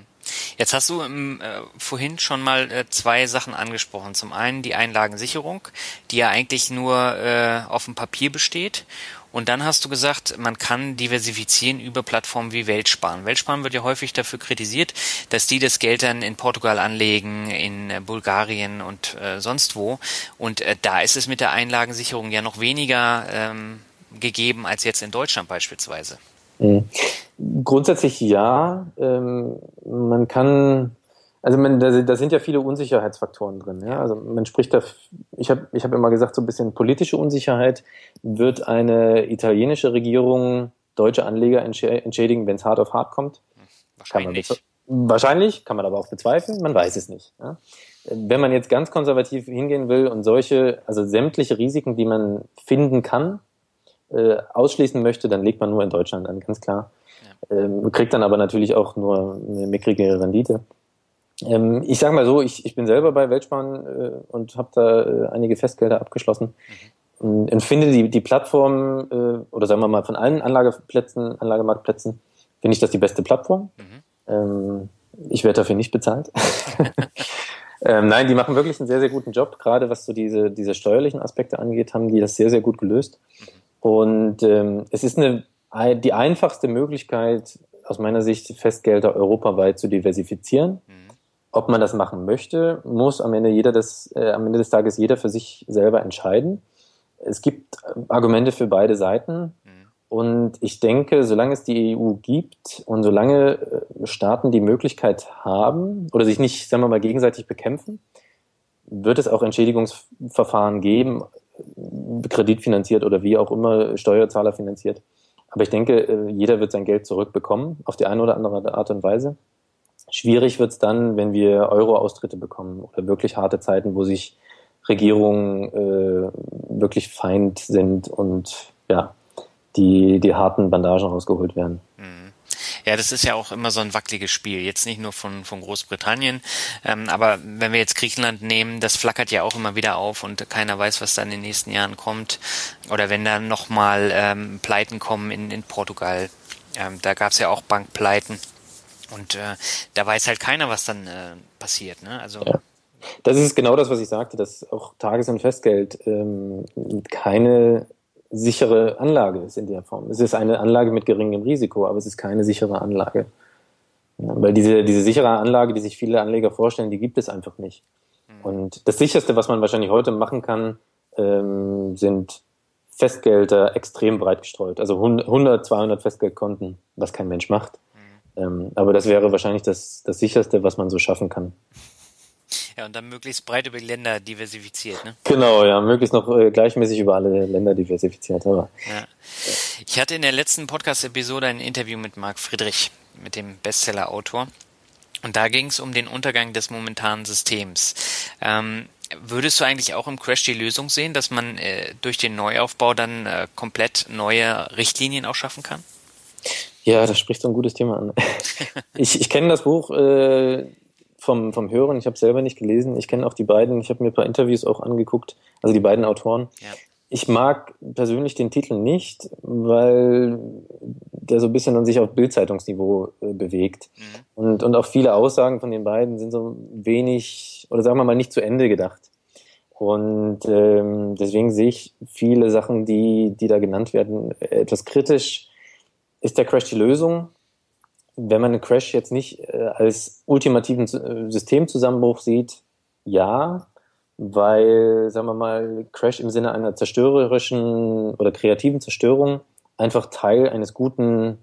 Jetzt hast du ähm, äh, vorhin schon mal äh, zwei Sachen angesprochen. Zum einen die Einlagensicherung, die ja eigentlich nur äh, auf dem Papier besteht und dann hast du gesagt, man kann diversifizieren über Plattformen wie Weltsparen. Weltsparen wird ja häufig dafür kritisiert, dass die das Geld dann in Portugal anlegen, in äh, Bulgarien und äh, sonst wo. Und äh, da ist es mit der Einlagensicherung ja noch weniger ähm, gegeben als jetzt in Deutschland beispielsweise. Mhm. Grundsätzlich ja. Ähm, man kann also man, da, da sind ja viele Unsicherheitsfaktoren drin. Ja? Also man spricht da, ich habe ich hab immer gesagt, so ein bisschen politische Unsicherheit. Wird eine italienische Regierung deutsche Anleger entschädigen, wenn es hart auf hart kommt? Wahrscheinlich. Kann man wahrscheinlich, kann man aber auch bezweifeln, man weiß es nicht. Ja? Wenn man jetzt ganz konservativ hingehen will und solche, also sämtliche Risiken, die man finden kann, äh, ausschließen möchte, dann legt man nur in Deutschland an, ganz klar. Ja. Ähm, kriegt dann aber natürlich auch nur eine mickrige Rendite. Ähm, ich sage mal so, ich, ich bin selber bei Weltsparen äh, und habe da äh, einige Festgelder abgeschlossen. Mhm. Und finde die, die Plattform, äh, oder sagen wir mal von allen Anlageplätzen, Anlagemarktplätzen, finde ich das die beste Plattform. Mhm. Ähm, ich werde dafür nicht bezahlt. <laughs> ähm, nein, die machen wirklich einen sehr, sehr guten Job. Gerade was so diese, diese steuerlichen Aspekte angeht, haben die das sehr, sehr gut gelöst. Mhm. Und ähm, es ist eine die einfachste Möglichkeit, aus meiner Sicht, Festgelder europaweit zu diversifizieren. Mhm. Ob man das machen möchte, muss am Ende jeder das, äh, am Ende des Tages jeder für sich selber entscheiden. Es gibt Argumente für beide Seiten. Mhm. Und ich denke, solange es die EU gibt und solange äh, Staaten die Möglichkeit haben oder sich nicht, sagen wir mal, gegenseitig bekämpfen, wird es auch Entschädigungsverfahren geben, kreditfinanziert oder wie auch immer, Steuerzahler finanziert. Aber ich denke, äh, jeder wird sein Geld zurückbekommen, auf die eine oder andere Art und Weise. Schwierig wird es dann, wenn wir Euro-Austritte bekommen oder wirklich harte Zeiten, wo sich Regierungen äh, wirklich Feind sind und ja, die, die harten Bandagen rausgeholt werden. Mhm. Ja, das ist ja auch immer so ein wackeliges Spiel. Jetzt nicht nur von, von Großbritannien, ähm, aber wenn wir jetzt Griechenland nehmen, das flackert ja auch immer wieder auf und keiner weiß, was da in den nächsten Jahren kommt. Oder wenn dann nochmal ähm, Pleiten kommen in, in Portugal. Ähm, da gab es ja auch Bankpleiten. Und äh, da weiß halt keiner, was dann äh, passiert. Ne? Also ja. Das ist genau das, was ich sagte, dass auch Tages- und Festgeld ähm, keine sichere Anlage ist in der Form. Es ist eine Anlage mit geringem Risiko, aber es ist keine sichere Anlage. Ja, weil diese, diese sichere Anlage, die sich viele Anleger vorstellen, die gibt es einfach nicht. Mhm. Und das sicherste, was man wahrscheinlich heute machen kann, ähm, sind Festgelder extrem breit gestreut. Also 100, 200 Festgeldkonten, was kein Mensch macht. Ähm, aber das wäre wahrscheinlich das, das sicherste, was man so schaffen kann. Ja, und dann möglichst breit über die Länder diversifiziert, ne? Genau, ja, möglichst noch äh, gleichmäßig über alle Länder diversifiziert. Aber, ja. Ich hatte in der letzten Podcast-Episode ein Interview mit Marc Friedrich, mit dem Bestseller-Autor. Und da ging es um den Untergang des momentanen Systems. Ähm, würdest du eigentlich auch im Crash die Lösung sehen, dass man äh, durch den Neuaufbau dann äh, komplett neue Richtlinien auch schaffen kann? Ja, das spricht so ein gutes Thema an. <laughs> ich ich kenne das Buch äh, vom, vom Hören. Ich habe selber nicht gelesen. Ich kenne auch die beiden. Ich habe mir ein paar Interviews auch angeguckt. Also die beiden Autoren. Ja. Ich mag persönlich den Titel nicht, weil der so ein bisschen an sich auf Bildzeitungsniveau äh, bewegt. Mhm. Und, und auch viele Aussagen von den beiden sind so wenig, oder sagen wir mal, nicht zu Ende gedacht. Und ähm, deswegen sehe ich viele Sachen, die, die da genannt werden, etwas kritisch. Ist der Crash die Lösung? wenn man einen Crash jetzt nicht äh, als ultimativen äh, Systemzusammenbruch sieht, ja, weil, sagen wir mal, Crash im Sinne einer zerstörerischen oder kreativen Zerstörung einfach Teil eines guten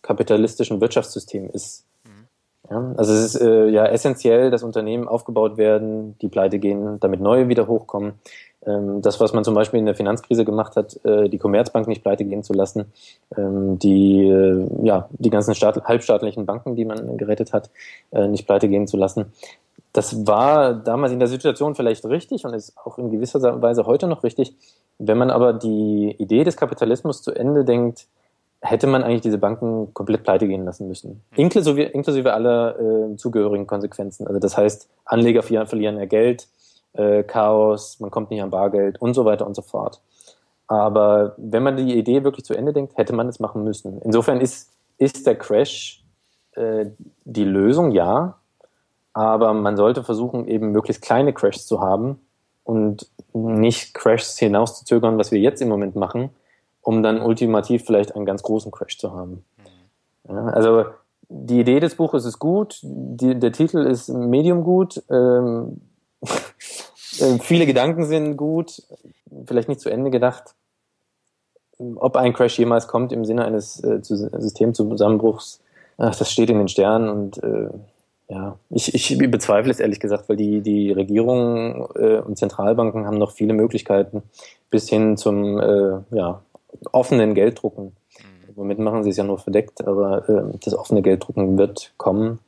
kapitalistischen Wirtschaftssystems ist. Mhm. Ja, also es ist äh, ja essentiell, dass Unternehmen aufgebaut werden, die pleite gehen, damit neue wieder hochkommen. Ähm, das, was man zum Beispiel in der Finanzkrise gemacht hat, äh, die Commerzbank nicht pleite gehen zu lassen, ähm, die, äh, ja, die ganzen Staat, halbstaatlichen Banken, die man gerettet hat, äh, nicht pleite gehen zu lassen. Das war damals in der Situation vielleicht richtig und ist auch in gewisser Weise heute noch richtig. Wenn man aber die Idee des Kapitalismus zu Ende denkt, hätte man eigentlich diese Banken komplett pleite gehen lassen müssen. Inklusive, inklusive aller äh, zugehörigen Konsequenzen. Also das heißt, Anleger verlieren ihr Geld, äh, Chaos, man kommt nicht an Bargeld und so weiter und so fort. Aber wenn man die Idee wirklich zu Ende denkt, hätte man es machen müssen. Insofern ist, ist der Crash äh, die Lösung, ja. Aber man sollte versuchen, eben möglichst kleine Crashs zu haben und nicht Crashs hinauszuzögern, was wir jetzt im Moment machen, um dann ultimativ vielleicht einen ganz großen Crash zu haben. Ja, also die Idee des Buches ist gut, die, der Titel ist medium gut. Ähm, Äh, viele Gedanken sind gut, vielleicht nicht zu Ende gedacht. Ob ein Crash jemals kommt im Sinne eines äh, Systemzusammenbruchs, ach, das steht in den Sternen und äh, ja, ich, ich bezweifle es ehrlich gesagt, weil die, die Regierungen äh, und Zentralbanken haben noch viele Möglichkeiten bis hin zum äh, ja, offenen Gelddrucken. Mhm. Womit machen sie es ja nur verdeckt, aber äh, das offene Gelddrucken wird kommen.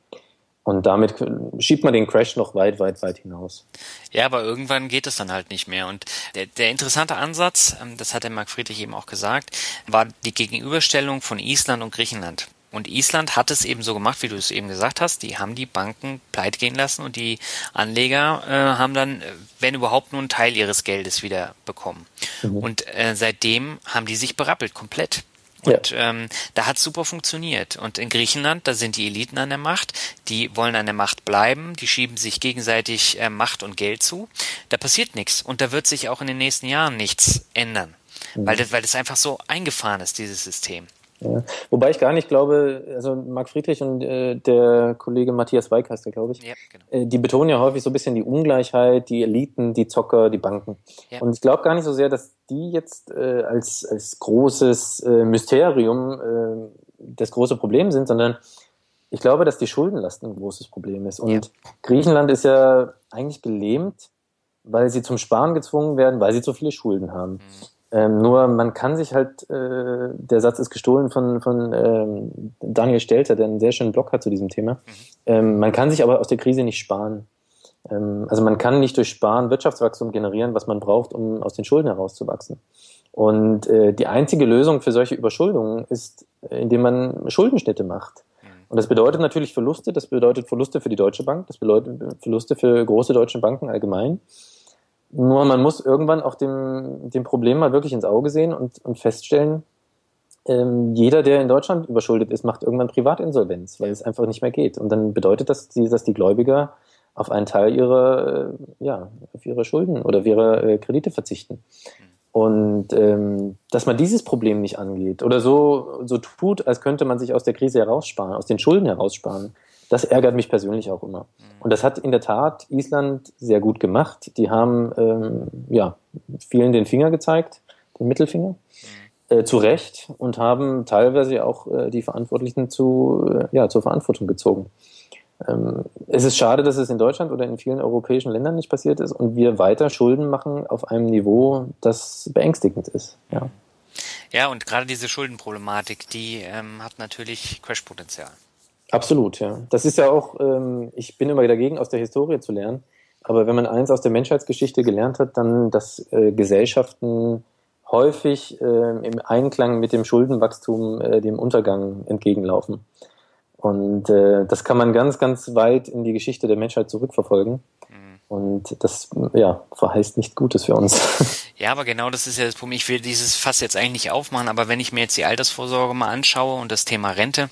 Und damit schiebt man den Crash noch weit, weit, weit hinaus. Ja, aber irgendwann geht es dann halt nicht mehr. Und der, der interessante Ansatz, ähm, das hat der Marc Friedrich eben auch gesagt, war die Gegenüberstellung von Island und Griechenland. Und Island hat es eben so gemacht, wie du es eben gesagt hast. Die haben die Banken pleite gehen lassen und die Anleger äh, haben dann, äh, wenn überhaupt, nur einen Teil ihres Geldes wieder bekommen. Mhm. Und äh, seitdem haben die sich berappelt, komplett. Und ja. ähm, da hat super funktioniert. Und in Griechenland, da sind die Eliten an der Macht, die wollen an der Macht bleiben, die schieben sich gegenseitig äh, Macht und Geld zu. Da passiert nichts. Und da wird sich auch in den nächsten Jahren nichts ändern. Mhm. Weil, das, weil das einfach so eingefahren ist, dieses System. Ja. Wobei ich gar nicht glaube, also Marc Friedrich und äh, der Kollege Matthias Weik heißt der, glaube ich, ja, genau. äh, die betonen ja häufig so ein bisschen die Ungleichheit, die Eliten, die Zocker, die Banken. Ja. Und ich glaube gar nicht so sehr, dass die jetzt äh, als, als großes äh, Mysterium äh, das große Problem sind, sondern ich glaube, dass die Schuldenlast ein großes Problem ist. Und. Griechenland ist ja eigentlich gelähmt, weil sie zum Sparen gezwungen werden, weil sie zu viele Schulden haben. Mhm. Ähm, nur man kann sich halt, äh, der Satz ist gestohlen von, von ähm, Daniel Stelter, der einen sehr schönen Blog hat zu diesem Thema. Mhm. Ähm, man kann sich aber aus der Krise nicht sparen. Ähm, also man kann nicht durch Sparen Wirtschaftswachstum generieren, was man braucht, um aus den Schulden herauszuwachsen. Und äh, die einzige Lösung für solche Überschuldungen ist, äh, indem man Schuldenschnitte macht. Mhm. Und das bedeutet natürlich Verluste, das bedeutet Verluste für die Deutsche Bank, das bedeutet Verluste für große deutsche Banken allgemein. Nur man muss irgendwann auch dem, dem Problem mal wirklich ins Auge sehen und, und feststellen, ähm, jeder, der in Deutschland überschuldet ist, macht irgendwann Privatinsolvenz, weil es einfach nicht mehr geht. Und dann bedeutet das, dass die Gläubiger auf einen Teil ihrer, äh, ja, auf ihre Schulden oder auf ihre äh, Kredite verzichten. Und ähm, dass man dieses Problem nicht angeht oder so, so tut, als könnte man sich aus der Krise heraussparen, aus den Schulden heraussparen, das ärgert mich persönlich auch immer. Mhm. Und das hat in der Tat Island sehr gut gemacht. Die haben ähm, ja, vielen den Finger gezeigt, den Mittelfinger, mhm. äh, zu Recht und haben teilweise auch äh, die Verantwortlichen zu, äh, ja, zur Verantwortung gezogen. Ähm, es ist schade, dass es in Deutschland oder in vielen europäischen Ländern nicht passiert ist und wir weiter Schulden machen auf einem Niveau, das beängstigend ist. Ja, ja und gerade diese Schuldenproblematik, die ähm, hat natürlich Crashpotenzial. Absolut, ja. Das ist ja auch, ähm, ich bin immer dagegen, aus der Historie zu lernen. Aber wenn man eins aus der Menschheitsgeschichte gelernt hat, dann, dass äh, Gesellschaften häufig äh, im Einklang mit dem Schuldenwachstum äh, dem Untergang entgegenlaufen. Und äh, das kann man ganz, ganz weit in die Geschichte der Menschheit zurückverfolgen. Mhm. Und das ja, verheißt nicht Gutes für uns. <laughs> Ja, aber genau das ist ja das Problem. Ich will dieses Fass jetzt eigentlich nicht aufmachen, aber wenn ich mir jetzt die Altersvorsorge mal anschaue und das Thema Rente,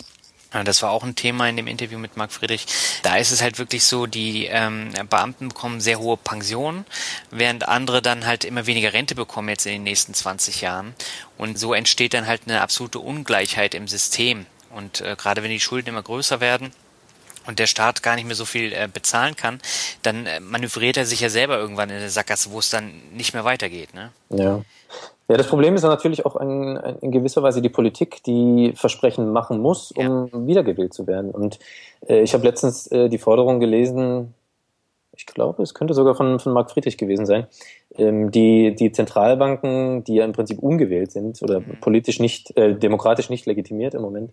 das war auch ein Thema in dem Interview mit Marc Friedrich. Da ist es halt wirklich so, die ähm, Beamten bekommen sehr hohe Pensionen, während andere dann halt immer weniger Rente bekommen jetzt in den nächsten 20 Jahren. Und so entsteht dann halt eine absolute Ungleichheit im System. Und äh, gerade wenn die Schulden immer größer werden, und der Staat gar nicht mehr so viel äh, bezahlen kann, dann äh, manövriert er sich ja selber irgendwann in der Sackgasse, wo es dann nicht mehr weitergeht. Ne? Ja. Ja, das Problem ist natürlich auch in, in gewisser Weise die Politik, die Versprechen machen muss, um ja. wiedergewählt zu werden. Und äh, ich habe letztens äh, die Forderung gelesen, ich glaube, es könnte sogar von, von Marc Friedrich gewesen sein, ähm, die, die Zentralbanken, die ja im Prinzip ungewählt sind oder mhm. politisch nicht, äh, demokratisch nicht legitimiert im Moment,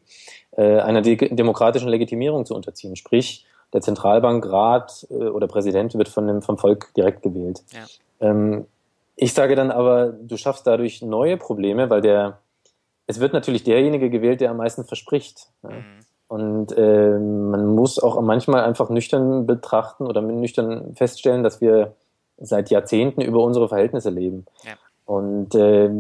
äh, einer de demokratischen Legitimierung zu unterziehen. Sprich, der Zentralbankrat äh, oder Präsident wird von dem, vom Volk direkt gewählt. Ja. Ähm, ich sage dann aber, du schaffst dadurch neue Probleme, weil der, es wird natürlich derjenige gewählt, der am meisten verspricht. Ja. Mhm. Und äh, man muss auch manchmal einfach nüchtern betrachten oder nüchtern feststellen, dass wir seit Jahrzehnten über unsere Verhältnisse leben. Ja. Und äh,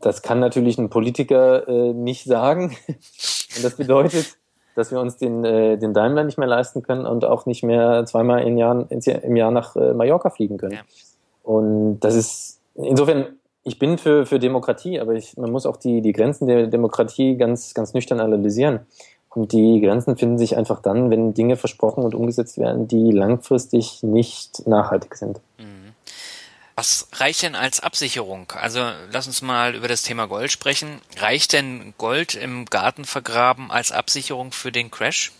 das kann natürlich ein Politiker äh, nicht sagen. <laughs> und das bedeutet, dass wir uns den, äh, den Daimler nicht mehr leisten können und auch nicht mehr zweimal im Jahr, im Jahr nach äh, Mallorca fliegen können. Ja. Und das ist insofern, ich bin für, für Demokratie, aber ich, man muss auch die, die Grenzen der Demokratie ganz, ganz nüchtern analysieren. Und die Grenzen finden sich einfach dann, wenn Dinge versprochen und umgesetzt werden, die langfristig nicht nachhaltig sind. Mhm. Was reicht denn als Absicherung? Also lass uns mal über das Thema Gold sprechen. Reicht denn Gold im Garten vergraben als Absicherung für den Crash?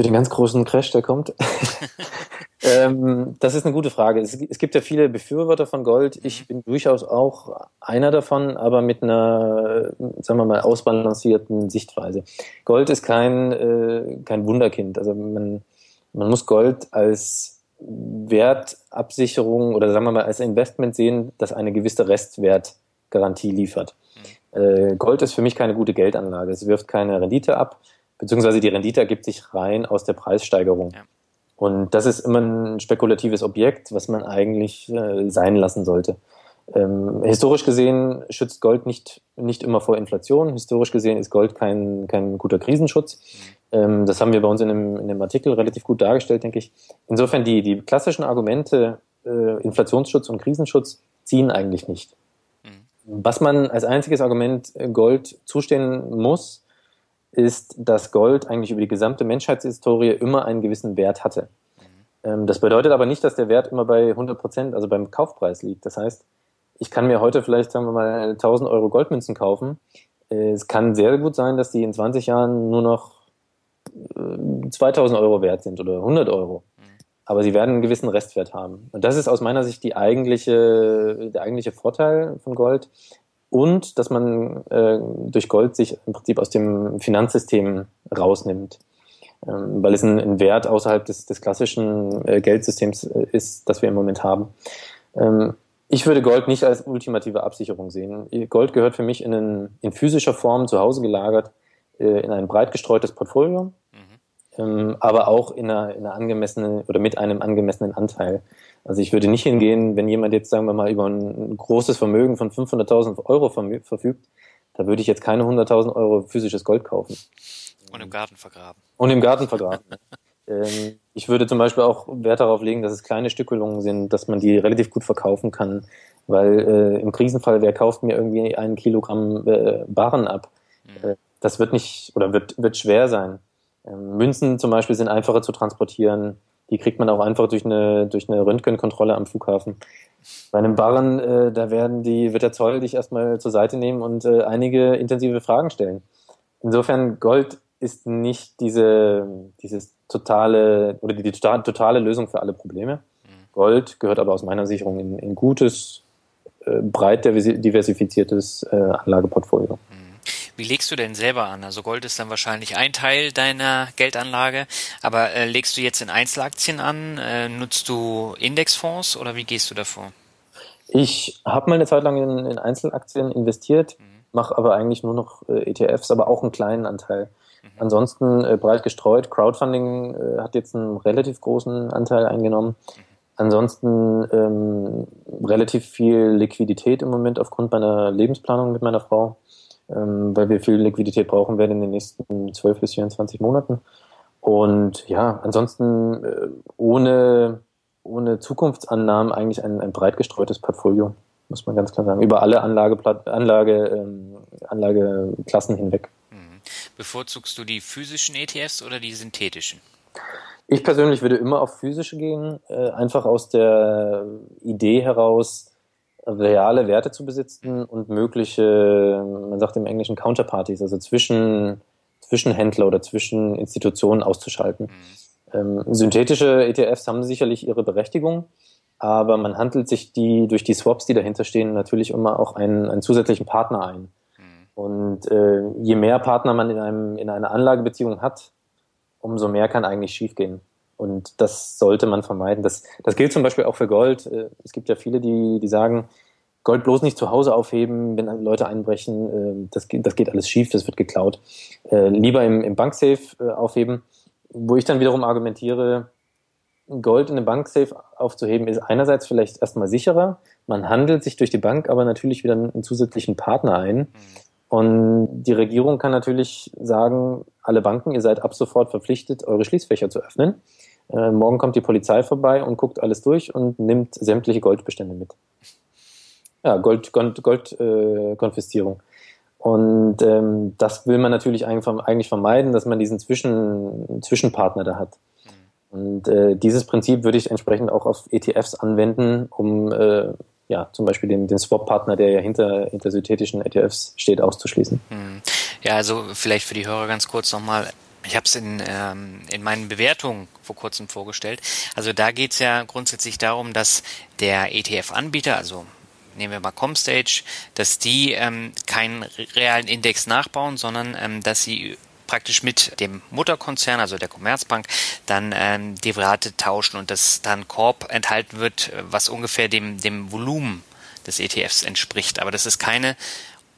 Für den ganz großen Crash, der kommt. <laughs> ähm, das ist eine gute Frage. Es, es, gibt ja viele Befürworter von Gold. Ich mhm. bin durchaus auch einer davon, aber mit einer, sagen wir mal, ausbalancierten Sichtweise. Gold ist kein, äh, kein Wunderkind. Also man, man muss Gold als Wertabsicherung oder sagen wir mal als Investment sehen, das eine gewisse Restwertgarantie liefert. Mhm. Äh, Gold ist für mich keine gute Geldanlage. Es wirft keine Rendite ab beziehungsweise die Rendite ergibt sich rein aus der Preissteigerung. Ja. Und das ist immer ein spekulatives Objekt, was man eigentlich äh, sein lassen sollte. Ähm, historisch gesehen schützt Gold nicht, nicht immer vor Inflation. Historisch gesehen ist Gold kein, kein guter Krisenschutz. Mhm. Ähm, das haben wir bei uns in dem, in dem Artikel relativ gut dargestellt, denke ich. Insofern die, die klassischen Argumente äh, Inflationsschutz und Krisenschutz ziehen eigentlich nicht. Was man als einziges Argument Gold zustehen muss, ist, dass Gold eigentlich über die gesamte Menschheitshistorie immer einen gewissen Wert hatte. Ähm, das bedeutet aber nicht, dass der Wert immer bei 100 Prozent, also beim Kaufpreis liegt. Das heißt, ich kann mir heute vielleicht, sagen wir mal, 1000 Euro Goldmünzen kaufen. Äh, es kann sehr gut sein, dass die in 20 Jahren nur noch 2000 äh, Euro wert sind oder 100 Euro. Aber sie werden einen gewissen Restwert haben. Und das ist aus meiner Sicht die eigentliche, der eigentliche Vorteil von Gold. Und dass man äh, durch Gold sich im Prinzip aus dem Finanzsystem rausnimmt. Ähm, weil es ein, ein, Wert außerhalb des, des klassischen äh, Geldsystems äh, ist, das wir im Moment haben. Ähm, ich würde Gold nicht als ultimative Absicherung sehen. Gold gehört für mich in, in physischer Form zu Hause gelagert äh, in ein breit gestreutes Portfolio, mhm. Ähm, aber auch in einer, in einer angemessenen oder mit einem angemessenen Anteil. Also ich würde nicht hingehen, wenn jemand jetzt, sagen wir mal, über ein großes Vermögen von 500.000 Euro verfügt, da würde ich jetzt keine 100.000 Euro physisches Gold kaufen. Und im Garten vergraben. Und im Garten vergraben. <laughs> ähm, ich würde zum Beispiel auch Wert darauf legen, dass es kleine Stückelungen sind, dass man die relativ gut verkaufen kann, weil äh, im Krisenfall, wer kauft mir irgendwie ein Kilogramm äh, Barren ab? Mhm. Äh, das wird nicht oder wird, wird schwer sein. Ähm, Münzen zum Beispiel sind einfacher zu transportieren. Die kriegt man auch einfach durch eine, durch eine Röntgenkontrolle am Flughafen. Bei einem Barren, äh, da werden die, wird der Zoll dich erstmal zur Seite nehmen und äh, einige intensive Fragen stellen. Insofern Gold ist nicht diese, dieses totale oder die, die totale Lösung für alle Probleme. Mhm. Gold gehört aber aus meiner Sicherung in, in gutes, äh, breit diversifiziertes äh, Anlageportfolio. Mhm. Wie legst du denn selber an? Also Gold ist dann wahrscheinlich ein Teil deiner Geldanlage, aber äh, legst du jetzt in Einzelaktien an? Äh, nutzt du Indexfonds oder wie gehst du davor? Ich habe mal eine Zeit lang in, in Einzelaktien investiert, mhm. mache aber eigentlich nur noch äh, ETFs, aber auch einen kleinen Anteil. Mhm. Ansonsten äh, breit gestreut. Crowdfunding äh, hat jetzt einen relativ großen Anteil eingenommen. Mhm. Ansonsten ähm, relativ viel Liquidität im Moment aufgrund meiner Lebensplanung mit meiner Frau weil wir viel Liquidität brauchen werden in den nächsten 12 bis 24 Monaten. Und ja, ansonsten äh, ohne, ohne Zukunftsannahmen eigentlich ein, ein breit gestreutes Portfolio, muss man ganz klar sagen, über alle Anlage, Anlage, ähm, Anlageklassen hinweg. Mhm. Bevorzugst du die physischen ETFs oder die synthetischen? Ich persönlich würde immer auf physische gehen, äh, einfach aus der Idee heraus, reale Werte zu besitzen und mögliche, man sagt im Englischen Counterparties, also zwischen, Zwischenhändler oder zwischen Institutionen auszuschalten. Mhm. Ähm, synthetische ETFs haben sicherlich ihre Berechtigung, aber man handelt sich die durch die Swaps, die dahinter stehen, natürlich immer auch einen, einen zusätzlichen Partner ein. Mhm. Und äh, je mehr Partner man in, einem, in einer Anlagebeziehung hat, umso mehr kann eigentlich schiefgehen. Und das sollte man vermeiden. Das, das gilt zum Beispiel auch für Gold. Äh, es gibt ja viele, die, die sagen, Gold bloß nicht zu Hause aufheben, wenn Leute einbrechen. Äh, das, geht, das geht alles schief, das wird geklaut. Äh, lieber im, im Banksafe aufheben. Wo ich dann wiederum argumentiere, Gold in einem Banksafe aufzuheben, ist einerseits vielleicht erstmal sicherer. Man handelt sich durch die Bank aber natürlich wieder einen zusätzlichen Partner ein. Mhm. Und die Regierung kann natürlich sagen, alle Banken, ihr seid ab sofort verpflichtet, eure Schließfächer zu öffnen. Äh, morgen kommt die Polizei vorbei und guckt alles durch und nimmt sämtliche Goldbestände mit. Ja, Gold, Gold, Goldkonfiszierung. Äh, und ähm, das will man natürlich eigentlich vermeiden, dass man diesen Zwischen, Zwischenpartner da hat. Und äh, dieses Prinzip würde ich entsprechend auch auf ETFs anwenden, um äh, ja zum Beispiel den, den Swap-Partner, der ja hinter, hinter synthetischen ETFs steht, auszuschließen. Hm. Ja, also vielleicht für die Hörer ganz kurz nochmal. Ich habe es in, ähm, in meinen Bewertungen vor kurzem vorgestellt. Also da geht es ja grundsätzlich darum, dass der ETF-Anbieter, also nehmen wir mal Comstage, dass die ähm, keinen realen Index nachbauen, sondern ähm, dass sie praktisch mit dem Mutterkonzern, also der Commerzbank, dann ähm, Derivate tauschen und dass dann Korb enthalten wird, was ungefähr dem, dem Volumen des ETFs entspricht. Aber das ist keine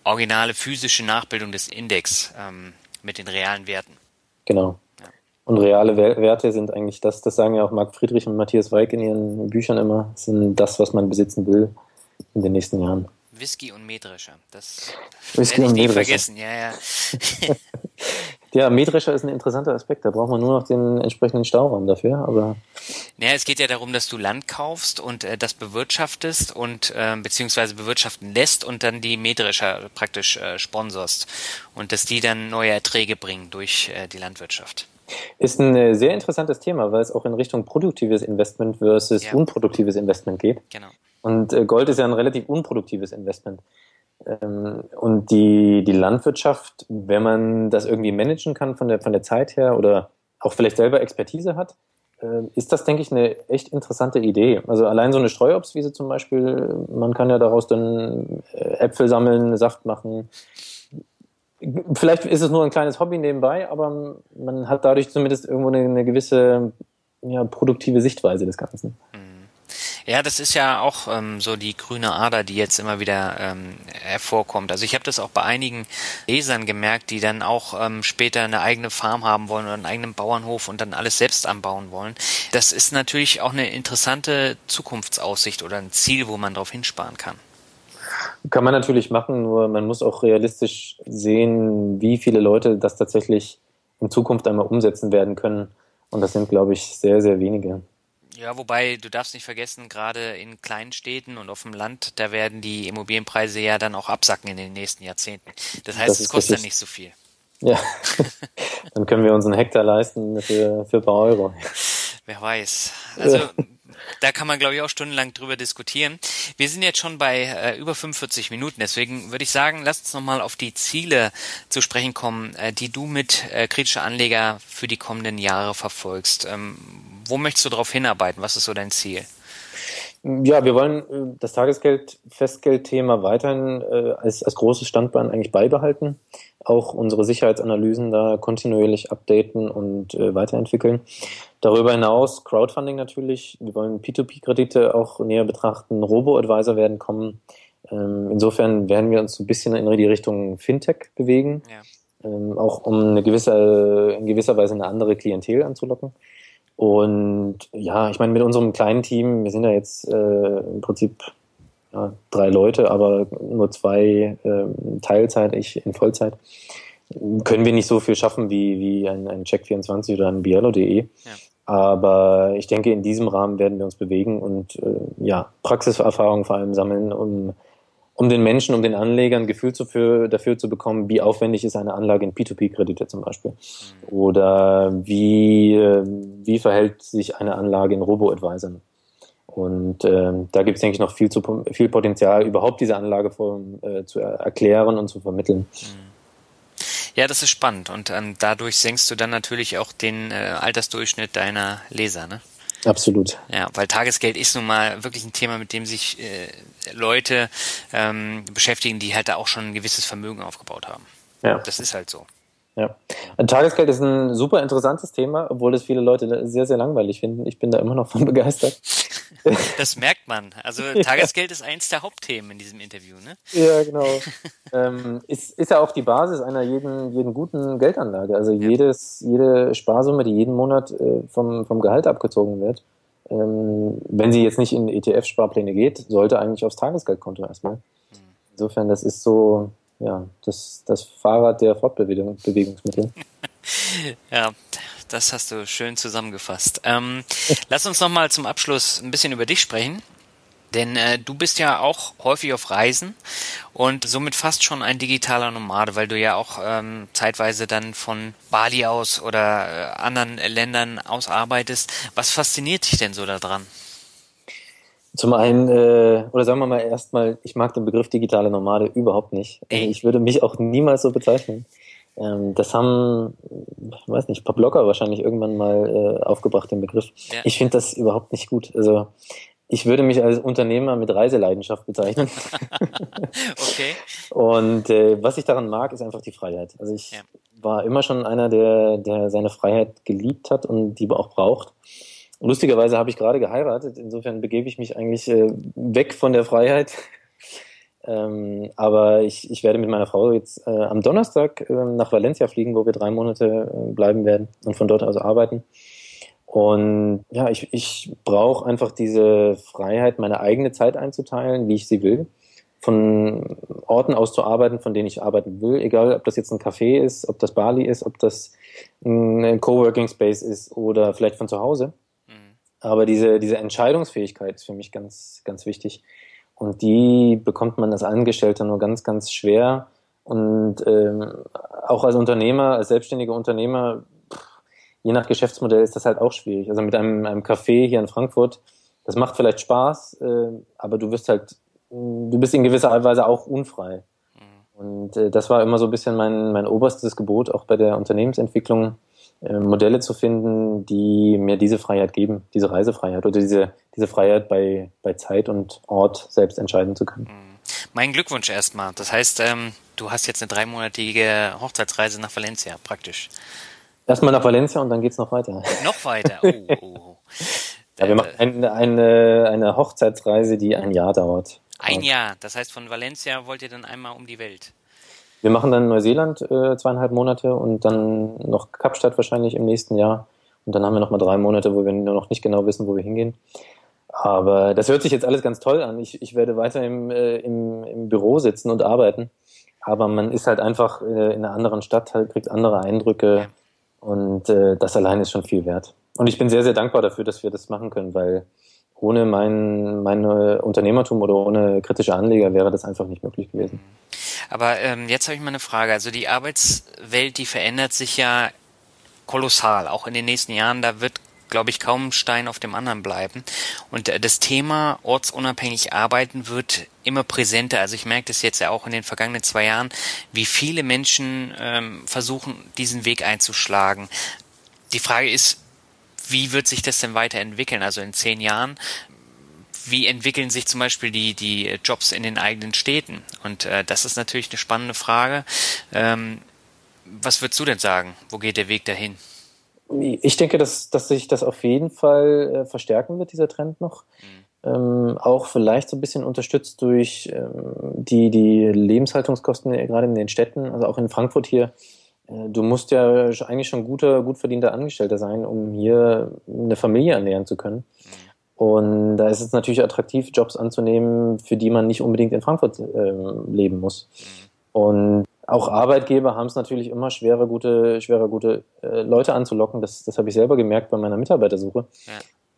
originale physische Nachbildung des Index ähm, mit den realen Werten. Genau. Und reale Werte sind eigentlich das, das sagen ja auch Marc Friedrich und Matthias Weig in ihren Büchern immer, sind das, was man besitzen will in den nächsten Jahren. Whisky und Mähdrescher, das Whisky werde ich nie vergessen, ja, ja. <laughs> <laughs> Ja, Mähdrescher ist ein interessanter Aspekt. Da braucht man nur noch den entsprechenden Stauraum dafür. Aber naja, es geht ja darum, dass du Land kaufst und äh, das bewirtschaftest und äh, beziehungsweise bewirtschaften lässt und dann die Mähdrescher praktisch äh, sponsorst und dass die dann neue Erträge bringen durch äh, die Landwirtschaft. Ist ein äh, sehr interessantes Thema, weil es auch in Richtung produktives Investment versus ja. unproduktives Investment geht. Genau. Und äh, Gold ist ja ein relativ unproduktives Investment. Ähm, und die, die Landwirtschaft, wenn man das irgendwie managen kann von der, von der Zeit her oder auch vielleicht selber Expertise hat, äh, ist das, denke ich, eine echt interessante Idee. Also allein so eine Streuobstwiese zum Beispiel, man kann ja daraus dann äh, Äpfel sammeln, Saft machen. Vielleicht ist es nur ein kleines Hobby nebenbei, aber man hat dadurch zumindest irgendwo eine, eine gewisse ja, produktive Sichtweise des Ganzen. Mhm. Ja, das ist ja auch ähm, so die grüne Ader, die jetzt immer wieder ähm, hervorkommt. Also ich habe das auch bei einigen Lesern gemerkt, die dann auch ähm, später eine eigene Farm haben wollen oder einen eigenen Bauernhof und dann alles selbst anbauen wollen. Das ist natürlich auch eine interessante Zukunftsaussicht oder ein Ziel, wo man darauf hinsparen kann. Kann man natürlich machen, nur man muss auch realistisch sehen, wie viele Leute das tatsächlich in Zukunft einmal umsetzen werden können. Und das sind, glaube ich, sehr, sehr wenige. Ja, wobei du darfst nicht vergessen, gerade in kleinen Städten und auf dem Land, da werden die Immobilienpreise ja dann auch absacken in den nächsten Jahrzehnten. Das heißt, das es kostet dann nicht so viel. Ja, <laughs> dann können wir uns einen Hektar leisten für, für ein paar Euro. Wer weiß. Also <laughs> da kann man, glaube ich, auch stundenlang drüber diskutieren. Wir sind jetzt schon bei äh, über 45 Minuten, deswegen würde ich sagen, lass uns nochmal auf die Ziele zu sprechen kommen, äh, die du mit äh, kritischer Anleger für die kommenden Jahre verfolgst. Ähm, wo möchtest du darauf hinarbeiten? Was ist so dein Ziel? Ja, wir wollen äh, das Tagesgeld-Festgeldthema weiterhin äh, als, als großes Standbein eigentlich beibehalten. Auch unsere Sicherheitsanalysen da kontinuierlich updaten und äh, weiterentwickeln. Darüber hinaus Crowdfunding natürlich. Wir wollen P2P-Kredite auch näher betrachten. Robo-Advisor werden kommen. Ähm, insofern werden wir uns so ein bisschen in die Richtung Fintech bewegen. Ja. Ähm, auch um eine gewisse, in gewisser Weise eine andere Klientel anzulocken. Und ja, ich meine, mit unserem kleinen Team, wir sind ja jetzt äh, im Prinzip ja, drei Leute, aber nur zwei äh, Teilzeit, ich in Vollzeit, können wir nicht so viel schaffen wie, wie ein, ein Check24 oder ein Biello.de. Ja. Aber ich denke, in diesem Rahmen werden wir uns bewegen und äh, ja, Praxiserfahrung vor allem sammeln, um um den Menschen, um den Anlegern ein Gefühl zu für, dafür zu bekommen, wie aufwendig ist eine Anlage in P2P-Kredite zum Beispiel. Mhm. Oder wie, äh, wie verhält sich eine Anlage in Robo-Advisern. Und äh, da gibt es, denke ich, noch viel, zu, viel Potenzial, überhaupt diese Anlageform äh, zu erklären und zu vermitteln. Mhm. Ja, das ist spannend und ähm, dadurch senkst du dann natürlich auch den äh, Altersdurchschnitt deiner Leser, ne? Absolut. Ja, weil Tagesgeld ist nun mal wirklich ein Thema, mit dem sich äh, Leute ähm, beschäftigen, die halt da auch schon ein gewisses Vermögen aufgebaut haben. Ja. Das ist halt so. Ja. Tagesgeld ist ein super interessantes Thema, obwohl das viele Leute sehr, sehr langweilig finden. Ich bin da immer noch von begeistert. <laughs> Das merkt man. Also <laughs> Tagesgeld ist eins der Hauptthemen in diesem Interview, ne? Ja, genau. <laughs> ähm, ist, ist ja auch die Basis einer jeden, jeden guten Geldanlage. Also ja. jedes, jede Sparsumme, die jeden Monat äh, vom, vom Gehalt abgezogen wird, ähm, wenn sie jetzt nicht in ETF-Sparpläne geht, sollte eigentlich aufs Tagesgeldkonto erstmal. Mhm. Insofern, das ist so, ja, das, das Fahrrad der Fortbewegungsmittel. ja, das hast du schön zusammengefasst. Ähm, <laughs> lass uns nochmal zum Abschluss ein bisschen über dich sprechen. Denn äh, du bist ja auch häufig auf Reisen und somit fast schon ein digitaler Nomade, weil du ja auch ähm, zeitweise dann von Bali aus oder äh, anderen Ländern aus arbeitest. Was fasziniert dich denn so daran? Zum einen, äh, oder sagen wir mal erstmal, ich mag den Begriff digitale Nomade überhaupt nicht. Also ich würde mich auch niemals so bezeichnen. Ähm, das haben, ich weiß nicht, ein paar Blogger wahrscheinlich irgendwann mal äh, aufgebracht, den Begriff. Ja. Ich finde das überhaupt nicht gut. Also ich würde mich als Unternehmer mit Reiseleidenschaft bezeichnen. <laughs> okay. Und äh, was ich daran mag, ist einfach die Freiheit. Also ich ja. war immer schon einer, der, der seine Freiheit geliebt hat und die auch braucht. Lustigerweise habe ich gerade geheiratet, insofern begebe ich mich eigentlich äh, weg von der Freiheit. <laughs> ähm, aber ich, ich werde mit meiner Frau jetzt äh, am Donnerstag äh, nach Valencia fliegen, wo wir drei Monate äh, bleiben werden und von dort aus arbeiten. Und ja, ich, ich brauche einfach diese Freiheit, meine eigene Zeit einzuteilen, wie ich sie will. von Orten aus zu arbeiten, von denen ich arbeiten will, egal ob das jetzt ein Café ist, ob das Bali ist, ob das ein Coworking Space ist oder vielleicht von zu Hause. Mhm. Aber diese, diese Entscheidungsfähigkeit ist für mich ganz, ganz wichtig. Und die bekommt man als Angestellter nur ganz, ganz schwer. Und ähm, auch als Unternehmer, als selbstständiger Unternehmer, je nach Geschäftsmodell ist das halt auch schwierig. Also mit einem, einem Café hier in Frankfurt, das macht vielleicht Spaß, äh, aber du wirst halt du bist in gewisser Weise auch unfrei. Und äh, das war immer so ein bisschen mein, mein oberstes Gebot, auch bei der Unternehmensentwicklung, Modelle zu finden, die mir diese Freiheit geben, diese Reisefreiheit oder diese, diese Freiheit bei, bei Zeit und Ort selbst entscheiden zu können. Mhm. Mein Glückwunsch erstmal. Das heißt, ähm, du hast jetzt eine dreimonatige Hochzeitsreise nach Valencia, praktisch. Erstmal nach Valencia und dann geht's noch weiter. Noch weiter. <laughs> Oh, oh. oh. ja, wir machen eine, eine, eine Hochzeitsreise, die ein Jahr dauert. Ein Jahr. Das heißt, von Valencia wollt ihr dann einmal um die Welt. Wir machen dann Neuseeland äh, zweieinhalb Monate und dann noch Kapstadt wahrscheinlich im nächsten Jahr. Und dann haben wir noch mal drei Monate, wo wir noch nicht genau wissen, wo wir hingehen. Aber das hört sich jetzt alles ganz toll an. Ich, ich werde weiter im, äh, im, im Büro sitzen und arbeiten. Aber man ist halt einfach äh, in einer anderen Stadt, halt, kriegt andere Eindrücke. Und äh, das allein ist schon viel wert. Und ich bin sehr, sehr dankbar dafür, dass wir das machen können, weil ohne mein, mein Unternehmertum oder ohne kritische Anleger wäre das einfach nicht möglich gewesen. Aber ähm, jetzt habe ich mal eine Frage. Also die Arbeitswelt, die verändert sich ja kolossal, auch in den nächsten Jahren. Da wird, glaube ich, kaum ein Stein auf dem anderen bleiben. Und äh, das Thema ortsunabhängig arbeiten wird immer präsenter. Also ich merke das jetzt ja auch in den vergangenen zwei Jahren, wie viele Menschen ähm, versuchen, diesen Weg einzuschlagen. Die Frage ist, wie wird sich das denn weiterentwickeln? Also in zehn Jahren, wie entwickeln sich zum Beispiel die, die Jobs in den eigenen Städten? Und äh, das ist natürlich eine spannende Frage. Ähm, was würdest du denn sagen? Wo geht der Weg dahin? Ich denke, dass, dass sich das auf jeden Fall äh, verstärken wird, dieser Trend noch. Mhm. Ähm, auch vielleicht so ein bisschen unterstützt durch ähm, die, die Lebenshaltungskosten gerade in den Städten, also auch in Frankfurt hier du musst ja eigentlich schon guter, gut verdienter Angestellter sein, um hier eine Familie ernähren zu können. Und da ist es natürlich attraktiv, Jobs anzunehmen, für die man nicht unbedingt in Frankfurt äh, leben muss. Und auch Arbeitgeber haben es natürlich immer schwerer, gute, schwerer, gute äh, Leute anzulocken. Das, das habe ich selber gemerkt bei meiner Mitarbeitersuche. Ja.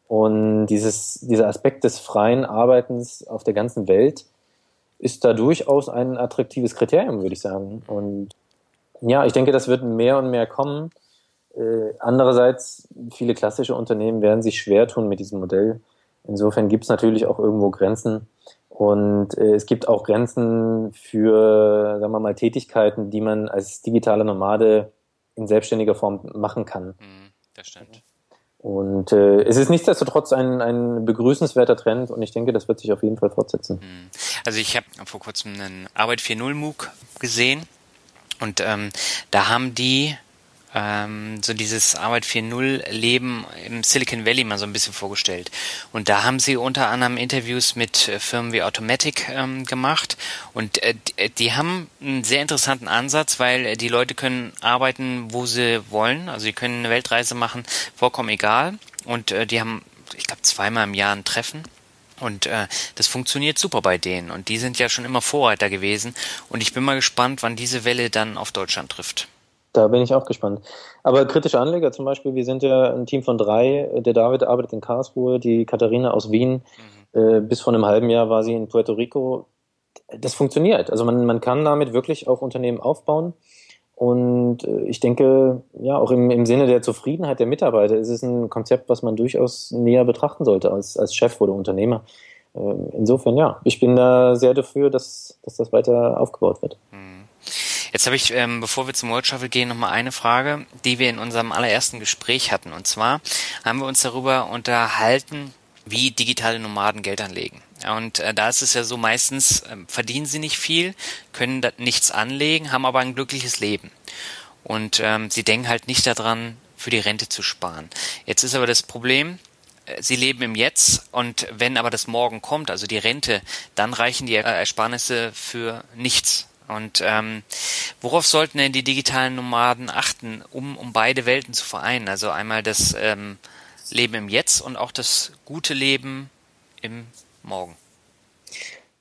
Und dieses, dieser Aspekt des freien Arbeitens auf der ganzen Welt ist da durchaus ein attraktives Kriterium, würde ich sagen. Und ja, ich denke, das wird mehr und mehr kommen. Äh, andererseits, viele klassische Unternehmen werden sich schwer tun mit diesem Modell. Insofern gibt es natürlich auch irgendwo Grenzen. Und äh, es gibt auch Grenzen für, sagen wir mal, Tätigkeiten, die man als digitale Nomade in selbstständiger Form machen kann. Mhm, das stimmt. Und äh, es ist nichtsdestotrotz ein, ein begrüßenswerter Trend und ich denke, das wird sich auf jeden Fall fortsetzen. Mhm. Also ich habe vor kurzem einen Arbeit 4.0 MOOC gesehen und ähm, da haben die ähm, so dieses Arbeit 4.0 Leben im Silicon Valley mal so ein bisschen vorgestellt. Und da haben sie unter anderem Interviews mit äh, Firmen wie Automatic ähm, gemacht. Und äh, die, die haben einen sehr interessanten Ansatz, weil äh, die Leute können arbeiten, wo sie wollen. Also sie können eine Weltreise machen, vollkommen egal. Und äh, die haben, ich glaube, zweimal im Jahr ein Treffen. Und äh, das funktioniert super bei denen. Und die sind ja schon immer Vorreiter gewesen. Und ich bin mal gespannt, wann diese Welle dann auf Deutschland trifft. Da bin ich auch gespannt. Aber kritische Anleger zum Beispiel, wir sind ja ein Team von drei. Der David arbeitet in Karlsruhe, die Katharina aus Wien. Mhm. Äh, bis vor einem halben Jahr war sie in Puerto Rico. Das funktioniert. Also man, man kann damit wirklich auch Unternehmen aufbauen. Und äh, ich denke, ja, auch im, im Sinne der Zufriedenheit der Mitarbeiter ist es ein Konzept, was man durchaus näher betrachten sollte als, als Chef oder Unternehmer. Ähm, insofern, ja, ich bin da sehr dafür, dass, dass das weiter aufgebaut wird. Hm. Jetzt habe ich, ähm, bevor wir zum World Shuffle gehen, nochmal eine Frage, die wir in unserem allerersten Gespräch hatten. Und zwar haben wir uns darüber unterhalten, wie digitale Nomaden Geld anlegen. Und äh, da ist es ja so, meistens äh, verdienen sie nicht viel, können da nichts anlegen, haben aber ein glückliches Leben. Und ähm, sie denken halt nicht daran, für die Rente zu sparen. Jetzt ist aber das Problem, äh, sie leben im Jetzt und wenn aber das Morgen kommt, also die Rente, dann reichen die Ersparnisse für nichts. Und ähm, worauf sollten denn die digitalen Nomaden achten, um, um beide Welten zu vereinen? Also einmal das ähm, Leben im Jetzt und auch das gute Leben im morgen?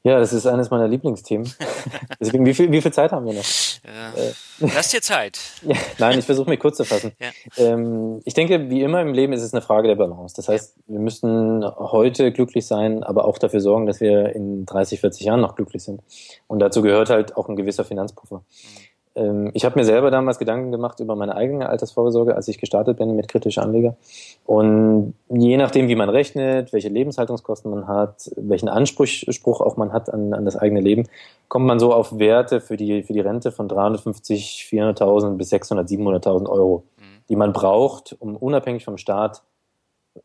Ja, das ist eines meiner Lieblingsthemen. <laughs> Deswegen, wie viel, wie viel Zeit haben wir noch? Äh, lass dir Zeit. <laughs> Ja, nein, ich versuche mich kurz zu fassen. Ja. Ähm, ich denke, wie immer im Leben ist es eine Frage der Balance. Das heißt, wir müssen heute glücklich sein, aber auch dafür sorgen, dass wir in 30, 40 Jahren noch glücklich sind. Und dazu gehört halt auch ein gewisser Finanzpuffer. Mhm. Ähm, ich habe mir selber damals Gedanken gemacht über meine eigene Altersvorsorge, als ich gestartet bin mit kritischer Anleger. Und je nachdem, wie man rechnet, welche Lebenshaltungskosten man hat, welchen Anspruch auch man hat an, an das eigene Leben, kommt man so auf Werte für die, für die Rente von 350, 400.000 bis 600, 700.000 Euro, mhm. die man braucht, um unabhängig vom Staat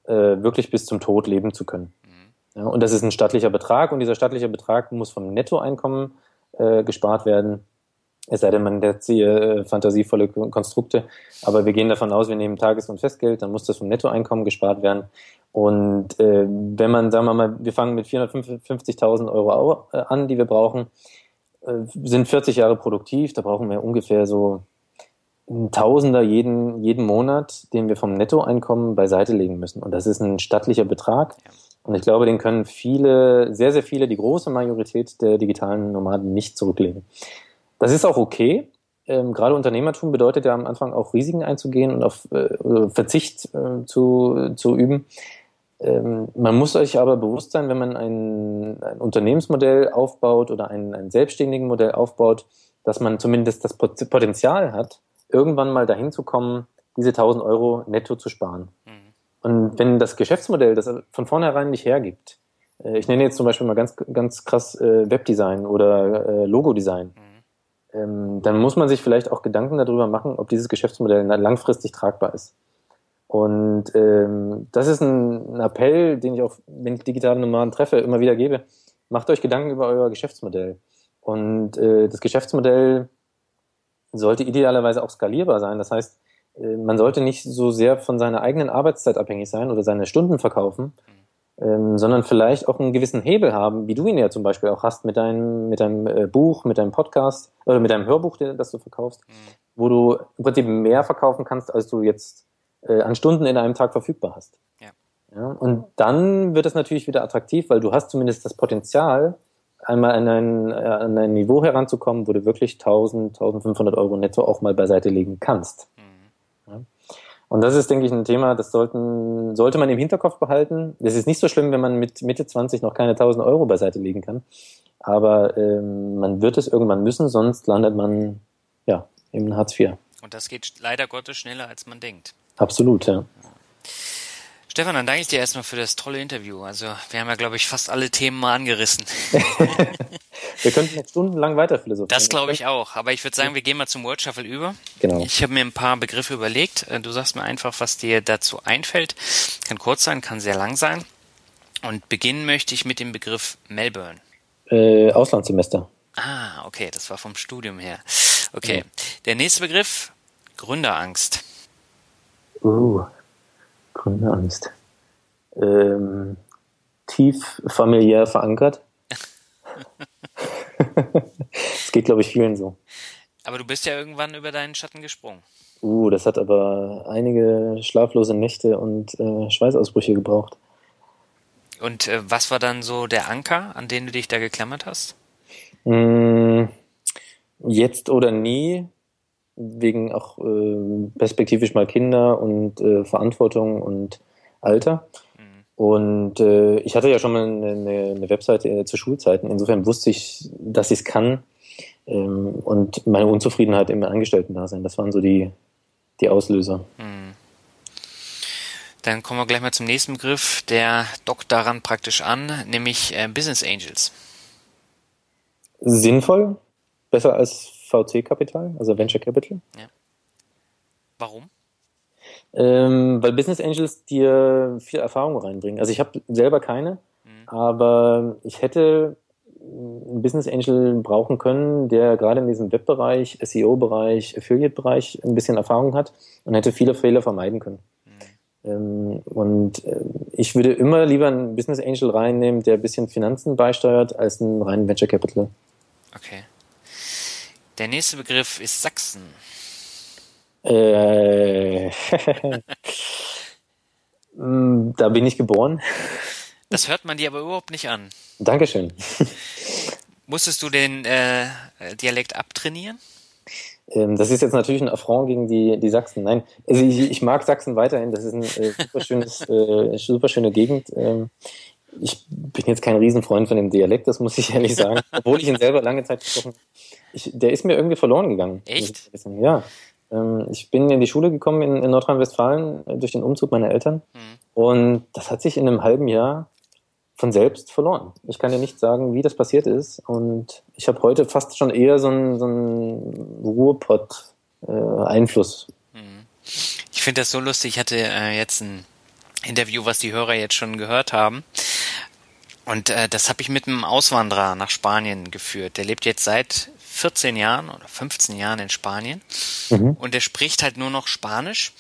äh, wirklich bis zum Tod leben zu können. Mhm. Ja, und das ist ein stattlicher Betrag und dieser stattliche Betrag muss vom Nettoeinkommen äh, gespart werden es sei denn, man hat äh, fantasievolle Konstrukte. Aber wir gehen davon aus, wir nehmen Tages- und Festgeld, dann muss das vom Nettoeinkommen gespart werden. Und äh, wenn man, sagen wir mal, wir fangen mit 450.000 Euro äh, an, die wir brauchen, äh, sind 40 Jahre produktiv, da brauchen wir ungefähr so ein Tausender jeden, jeden Monat, den wir vom Nettoeinkommen beiseite legen müssen. Und das ist ein stattlicher Betrag. Und ich glaube, den können viele, sehr, sehr viele, die große Majorität der digitalen Nomaden nicht zurücklegen. Das ist auch okay. Ähm, gerade Unternehmertum bedeutet ja am Anfang auch Risiken einzugehen und auf äh, Verzicht äh, zu, zu üben. Ähm, man muss euch aber bewusst sein, wenn man ein, ein Unternehmensmodell aufbaut oder ein, ein selbstständigen Modell aufbaut, dass man zumindest das Potenzial hat, irgendwann mal dahin zu kommen, diese 1000 Euro netto zu sparen. Mhm. Und wenn das Geschäftsmodell das von vornherein nicht hergibt, äh, ich nenne jetzt zum Beispiel mal ganz, ganz krass äh, Webdesign oder äh, Logodesign. Mhm ähm, dann muss man sich vielleicht auch Gedanken darüber machen, ob dieses Geschäftsmodell langfristig tragbar ist. Und ähm, das ist ein, Appell, den ich auch, wenn ich digitale Nomaden treffe, immer wieder gebe. Macht euch Gedanken über euer Geschäftsmodell. Und äh, das Geschäftsmodell sollte idealerweise auch skalierbar sein. Das heißt, äh, man sollte nicht so sehr von seiner eigenen Arbeitszeit abhängig sein oder seine Stunden verkaufen, mhm ähm, sondern vielleicht auch einen gewissen Hebel haben, wie du ihn ja zum Beispiel auch hast mit deinem, mit deinem äh, Buch, mit deinem Podcast oder mit deinem Hörbuch, das du verkaufst, mhm. wo du im Prinzip mehr verkaufen kannst, als du jetzt äh, an Stunden in einem Tag verfügbar hast. Ja. ja. Und dann wird es natürlich wieder attraktiv, weil du hast zumindest das Potenzial, einmal an ein, äh, an ein Niveau heranzukommen, wo du wirklich 1000, 1500 Euro netto auch mal beiseite legen kannst. Und das ist, denke ich, ein Thema, das sollten, sollte man im Hinterkopf behalten. Es ist nicht so schlimm, wenn man mit Mitte 20 noch keine 1000 Euro beiseite legen kann. Aber ähm, man wird es irgendwann müssen, sonst landet man ja im Hartz IV. Und das geht leider Gottes schneller, als man denkt. Absolut, ja. Stefan, dann danke ich dir erstmal für das tolle Interview. Also wir haben ja, glaube ich, fast alle Themen mal angerissen. <laughs> wir könnten jetzt stundenlang weiter philosophieren. Das glaube ich auch. Aber ich würde sagen, wir gehen mal zum Word Shuffle über. Genau. Ich habe mir ein paar Begriffe überlegt. Äh, du sagst mir einfach, was dir dazu einfällt. Kann kurz sein, kann sehr lang sein. Und beginnen möchte ich mit dem Begriff Melbourne. Äh, Auslandssemester. Ah, okay, das war vom Studium her. Okay. Ja. Der nächste Begriff, Gründerangst. Uh. Gründerangst. Ähm, tief familiär verankert. <laughs> Es geht, glaube ich, vielen so. Aber du bist ja irgendwann über deinen Schatten gesprungen. Uh, das hat aber einige schlaflose Nächte und äh, Schweißausbrüche gebraucht. Und äh, was war dann so der Anker, an den du dich da geklammert hast? Mm, jetzt oder nie wegen auch äh, perspektivisch mal Kinder und äh, Verantwortung und Alter. Mhm. Und äh, ich hatte ja schon mal eine, eine Webseite äh, zu Schulzeiten. Insofern wusste ich, dass ich es kann. Ähm, und meine Unzufriedenheit im Angestellten-Dasein, das waren so die, die Auslöser. Mhm. Dann kommen wir gleich mal zum nächsten Begriff. Der dockt daran praktisch an, nämlich äh, Business Angels. Sinnvoll, besser als VC-Kapital, also Venture Capital. Ja. Warum? Ähm, weil Business Angels dir viel Erfahrung reinbringen. Also ich habe selber keine, mhm. aber ich hätte einen Business Angel brauchen können, der gerade in diesem Webbereich, SEO-Bereich, Affiliate-Bereich ein bisschen Erfahrung hat und hätte viele Fehler vermeiden können. Mhm. Ähm, und äh, ich würde immer lieber einen Business Angel reinnehmen, der ein bisschen Finanzen beisteuert, als einen reinen Venture Capital. Okay. Der nächste Begriff ist Sachsen. Äh, <laughs> da bin ich geboren. Das hört man dir aber überhaupt nicht an. Dankeschön. Musstest du den äh, Dialekt abtrainieren? Ähm, das ist jetzt natürlich ein Affront gegen die, die Sachsen. Nein, also ich, ich mag Sachsen weiterhin. Das ist eine äh, super, schönes, <laughs> äh, super schöne Gegend. Ähm, ich bin jetzt kein Riesenfreund von dem Dialekt, das muss ich ehrlich sagen. Obwohl ich ihn selber lange Zeit gesprochen habe. Der ist mir irgendwie verloren gegangen. Echt? Ja. Ähm, ich bin in die Schule gekommen in, in Nordrhein-Westfalen äh, durch den Umzug meiner Eltern. Mhm. Und das hat sich in einem halben Jahr von selbst verloren. Ich kann dir nicht sagen, wie das passiert ist. Und ich habe heute fast schon eher so einen, so einen Ruhrpott-Einfluss. Äh, ich finde das so lustig. Ich hatte äh, jetzt ein Interview, was die Hörer jetzt schon gehört haben. Und äh, das habe ich mit einem Auswanderer nach Spanien geführt. Der lebt jetzt seit 14 Jahren oder 15 Jahren in Spanien. Mhm. Und der spricht halt nur noch Spanisch.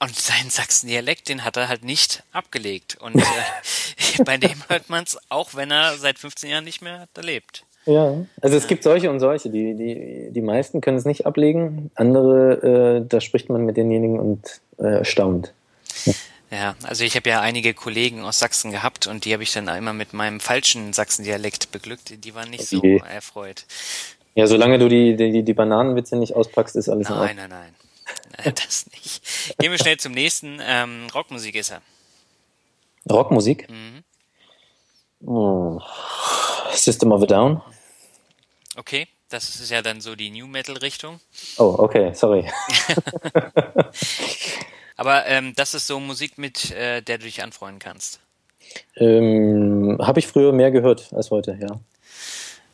Und seinen Sachsen-Dialekt, den hat er halt nicht abgelegt. Und äh, <laughs> bei dem hört man es, auch wenn er seit 15 Jahren nicht mehr da lebt. Ja, also es gibt solche und solche. Die, die, die meisten können es nicht ablegen. Andere, äh, da spricht man mit denjenigen und äh, staunt. Ja. also ich habe ja einige Kollegen aus Sachsen gehabt und die habe ich dann immer mit meinem falschen Sachsen-Dialekt beglückt. Die waren nicht okay. so erfreut. Ja, solange du die, die, die Bananenwitze nicht auspackst, ist alles Nein, nein, <laughs> nein. das nicht. Gehen wir schnell zum nächsten. Ähm, Rockmusik ist er. Rockmusik? Mhm. Oh. System of a Down. Okay, das ist ja dann so die New Metal Richtung. Oh, okay, sorry. <laughs> Aber ähm, das ist so Musik, mit äh, der du dich anfreunden kannst. Ähm, Habe ich früher mehr gehört als heute, ja.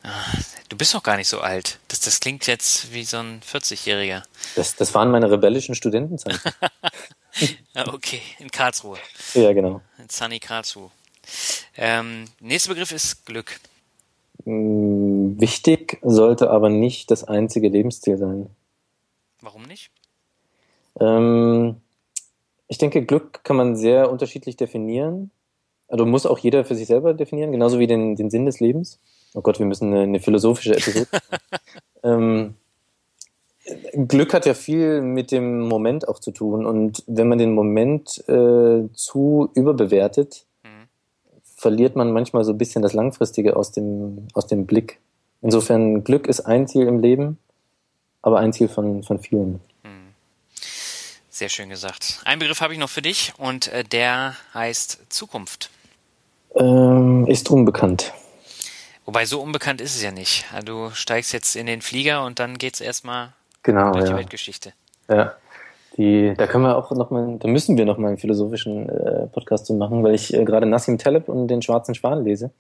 Ah, du bist doch gar nicht so alt. Das, das klingt jetzt wie so ein 40-Jähriger. Das, das waren meine rebellischen Studentenzeiten. <laughs> okay, in Karlsruhe. Ja, genau. In Sunny Karlsruhe. Ähm, nächster Begriff ist Glück. Mm, wichtig sollte aber nicht das einzige Lebensziel sein. Warum nicht? Ähm, ich denke, Glück kann man sehr unterschiedlich definieren. Also muss auch jeder für sich selber definieren, genauso wie den, den Sinn des Lebens. Oh Gott, wir müssen eine, eine philosophische Episode. <laughs> ähm, Glück hat ja viel mit dem Moment auch zu tun. Und wenn man den Moment äh, zu überbewertet, mhm. verliert man manchmal so ein bisschen das Langfristige aus dem, aus dem Blick. Insofern, Glück ist ein Ziel im Leben, aber ein Ziel von, von vielen. Mhm. Sehr schön gesagt. Ein Begriff habe ich noch für dich und äh, der heißt Zukunft. Ähm, ist unbekannt. Wobei so unbekannt ist es ja nicht. Du steigst jetzt in den Flieger und dann geht's erstmal genau, durch ja. die Weltgeschichte. Ja. Die, da können wir auch noch mal, da müssen wir noch mal einen philosophischen äh, Podcast zu machen, weil ich äh, gerade Nassim Taleb und den Schwarzen Schwan lese.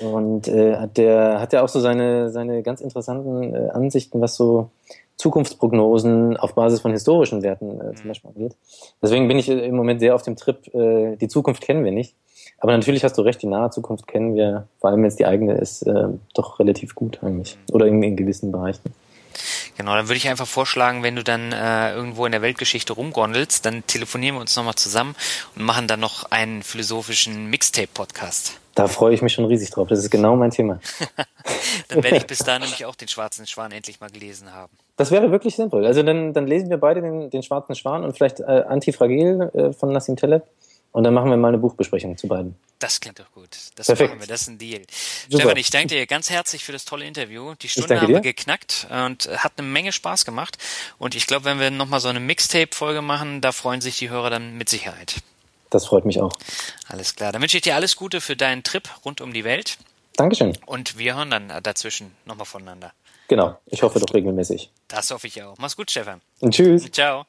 Oh. Und äh, der hat ja auch so seine, seine ganz interessanten äh, Ansichten, was so Zukunftsprognosen auf Basis von historischen Werten äh, zum mhm. Beispiel angeht. Deswegen bin ich äh, im Moment sehr auf dem Trip, die Zukunft kennen wir nicht. Aber natürlich hast du recht, die nahe Zukunft kennen wir, vor allem wenn es die eigene ist, äh, doch relativ gut eigentlich. Oder in, in gewissen Bereichen. Genau, dann würde ich einfach vorschlagen, wenn du dann äh, irgendwo in der Weltgeschichte rumgondelst, dann telefonieren wir uns nochmal zusammen und machen dann noch einen philosophischen Mixtape-Podcast. Da freue ich mich schon riesig drauf. Das ist genau mein Thema. <laughs> dann werde ich bis dahin nämlich auch den Schwarzen Schwan endlich mal gelesen haben. Das wäre wirklich sinnvoll. Also dann, dann lesen wir beide den, den Schwarzen Schwan und vielleicht äh, Antifragil äh, von Nassim Taleb. Und dann machen wir mal eine Buchbesprechung zu beiden. Das klingt doch gut. Das Perfekt. machen wir. Das ist ein Deal. Super. Stefan, ich danke dir ganz herzlich für das tolle Interview. Die Stunde haben wir geknackt und hat eine Menge Spaß gemacht. Und ich glaube, wenn wir nochmal so eine Mixtape-Folge machen, da freuen sich die Hörer dann mit Sicherheit. Das freut mich auch. Alles klar. Dann wünsche ich dir alles Gute für deinen Trip rund um die Welt. Dankeschön. Und wir hören dann dazwischen nochmal voneinander. Genau. Ich hoffe doch regelmäßig. Das hoffe ich auch. Mach's gut, Stefan. Und tschüss. Ciao.